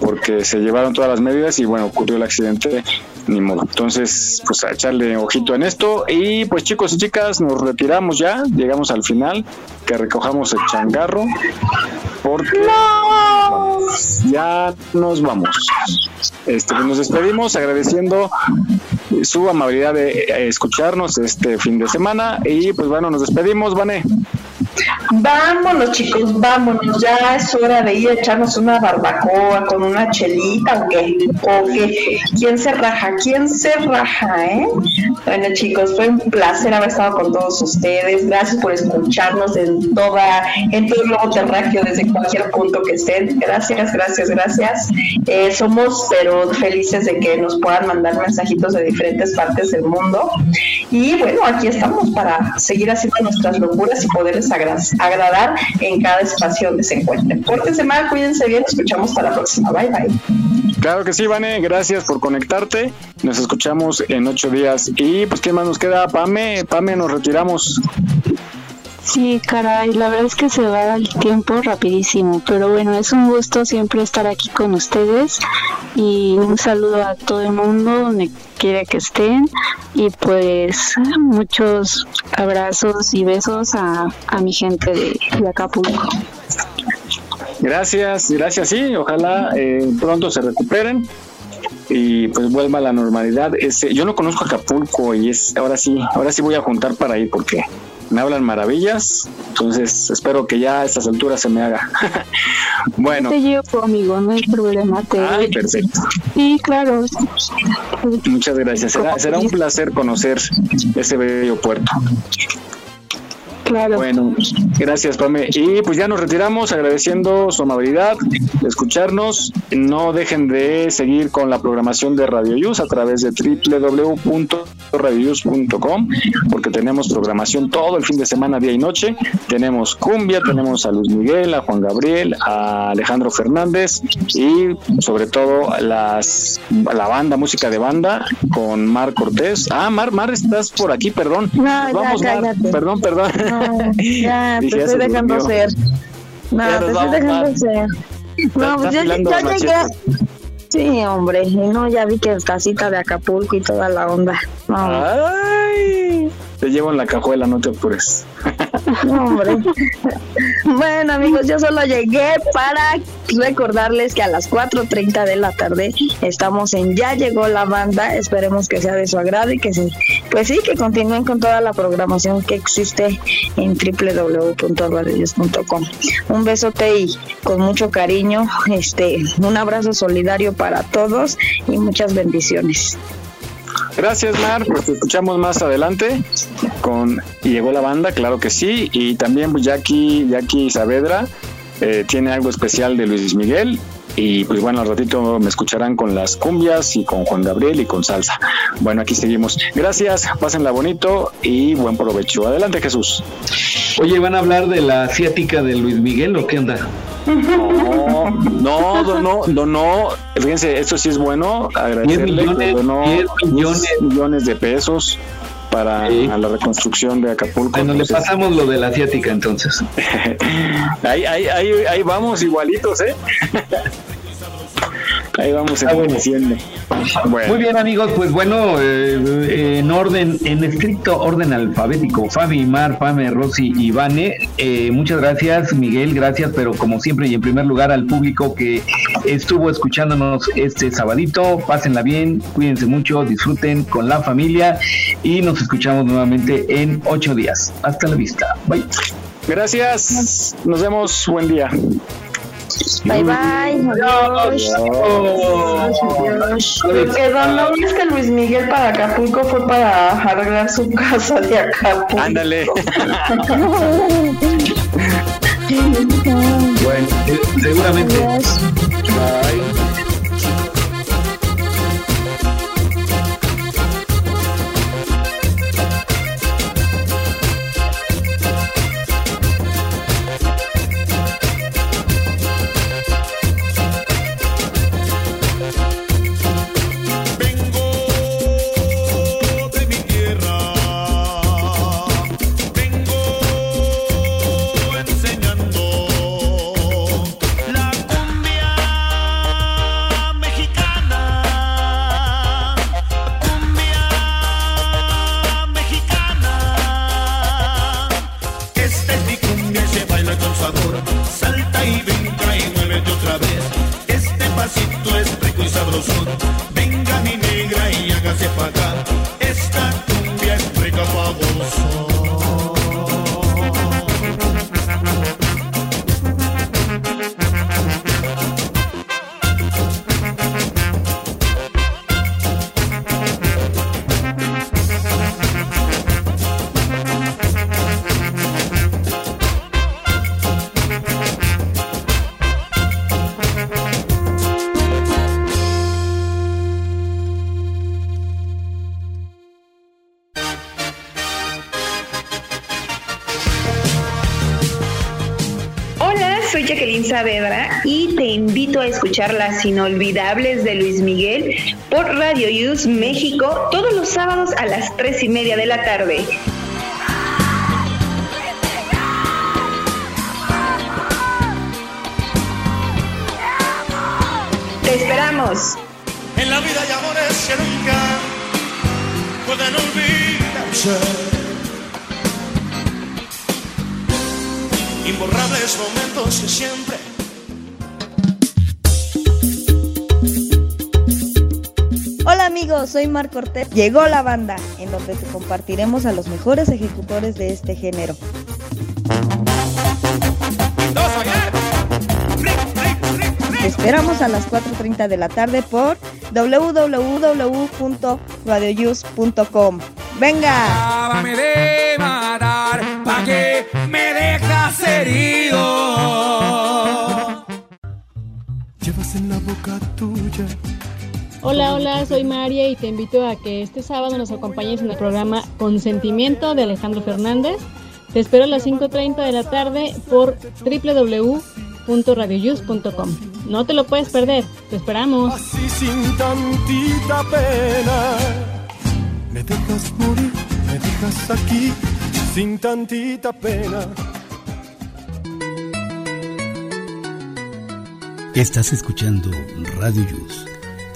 porque se llevaron todas las medidas y bueno, ocurrió el accidente, ni modo. Entonces, pues a echarle ojito en esto. Y pues chicos y chicas, nos retiramos ya, llegamos al final, que recojamos el changarro, porque ya nos vamos. Este, nos despedimos agradeciendo su amabilidad de eh, escucharnos este fin de semana y pues bueno, nos despedimos, Vane. Vámonos chicos, vámonos, ya es hora de ir a echarnos una barbacoa con una chelita o qué, o qué, ¿quién se raja? ¿Quién se raja, eh? Bueno chicos, fue un placer haber estado con todos ustedes, gracias por escucharnos en toda, en todo el globo terráqueo desde cualquier punto que estén, gracias, gracias, gracias, eh, somos pero felices de que nos puedan mandar mensajitos de diferentes partes del mundo. Y bueno, aquí estamos para seguir haciendo nuestras locuras y poderles agradar en cada espacio donde se encuentren. Pórtense mal, cuídense bien, nos escuchamos hasta la próxima. Bye bye. Claro que sí, Vane, gracias por conectarte. Nos escuchamos en ocho días. Y pues, ¿qué más nos queda? Pame, Pame, nos retiramos. Sí, caray, la verdad es que se va el tiempo rapidísimo, pero bueno, es un gusto siempre estar aquí con ustedes y un saludo a todo el mundo donde quiera que estén y pues muchos abrazos y besos a, mi gente de, Acapulco. Gracias, gracias, sí, ojalá eh, pronto se recuperen y pues vuelva a la normalidad. Este, yo no conozco Acapulco y es ahora sí, ahora sí voy a juntar para ir porque me hablan maravillas, entonces espero que ya a estas alturas se me haga. bueno. Te llevo conmigo, no hay problema. Te Ay, perfecto. Sí, claro. Muchas gracias. Será, será un placer conocer este bello puerto. Bueno, gracias, Pame. Y pues ya nos retiramos agradeciendo su amabilidad de escucharnos. No dejen de seguir con la programación de Radio Yus a través de www.radioyus.com porque tenemos programación todo el fin de semana, día y noche. Tenemos cumbia, tenemos a Luis Miguel, a Juan Gabriel, a Alejandro Fernández y sobre todo las la banda, música de banda con Mar Cortés. Ah, Mar, Mar, estás por aquí, perdón. Vamos, Mar, perdón, perdón. ya, te estoy dejando ser. No, te estoy dejando ser. No, pues ya, llegué. Sí, hombre, no, ya vi que casita de Acapulco y toda la onda. Ay, te llevo en la cajuela, no te apures. hombre. bueno, amigos, yo solo llegué para recordarles que a las 4.30 de la tarde estamos en Ya llegó la banda. Esperemos que sea de su agrado y que sí, pues sí, que continúen con toda la programación que existe en www.radios.com. Un besote y con mucho cariño, este, un abrazo solidario para todos y muchas bendiciones. Gracias, Mar. Pues escuchamos más adelante con Y llegó la banda, claro que sí. Y también pues, Jackie, Jackie Saavedra eh, tiene algo especial de Luis Miguel. Y pues bueno, al ratito me escucharán con las cumbias y con Juan Gabriel y con salsa. Bueno, aquí seguimos. Gracias, pásenla bonito y buen provecho. Adelante, Jesús. Oye, ¿van a hablar de la asiática de Luis Miguel o qué onda? No, no, no, no, no. Fíjense, esto sí es bueno. Agradecerle 10 millones, 10 millones, de pesos para la reconstrucción de Acapulco. Bueno, le pasamos lo de la asiática entonces. ahí, ahí, ahí, ahí vamos igualitos, ¿eh? Ahí vamos ah, Muy bien, amigos, pues bueno, eh, en orden, en estricto orden alfabético, Fabi, Mar, Pame, Rosy y Vane, eh, muchas gracias, Miguel, gracias, pero como siempre y en primer lugar al público que estuvo escuchándonos este sabadito, pásenla bien, cuídense mucho, disfruten con la familia y nos escuchamos nuevamente en ocho días. Hasta la vista. Bye. Gracias. Nos vemos. Buen día. Bye bye. Adiós. Adiós. Lo que no es que Luis Miguel para Acapulco fue para arreglar su casa de Acapulco. Ándale. bueno, seguramente. Escuchar las inolvidables de Luis Miguel por Radio Use México todos los sábados a las tres y media de la tarde. Te esperamos. En la vida hay amores que nunca pueden olvidarse. Imborrables momentos que siempre soy Marc Cortés. Llegó la banda, en donde te compartiremos a los mejores ejecutores de este género. Te esperamos a las 4.30 de la tarde por www.radioyus.com. ¡Venga! de matar, ¿pa' qué me dejas herido? Llevas en la boca tuya Hola, hola, soy María y te invito a que este sábado nos acompañes en el programa Consentimiento de Alejandro Fernández. Te espero a las 5.30 de la tarde por www.radioyus.com. No te lo puedes perder, te esperamos. Así sin tantita pena, me dejas morir, me dejas aquí, sin tantita pena. Estás escuchando Radio Yus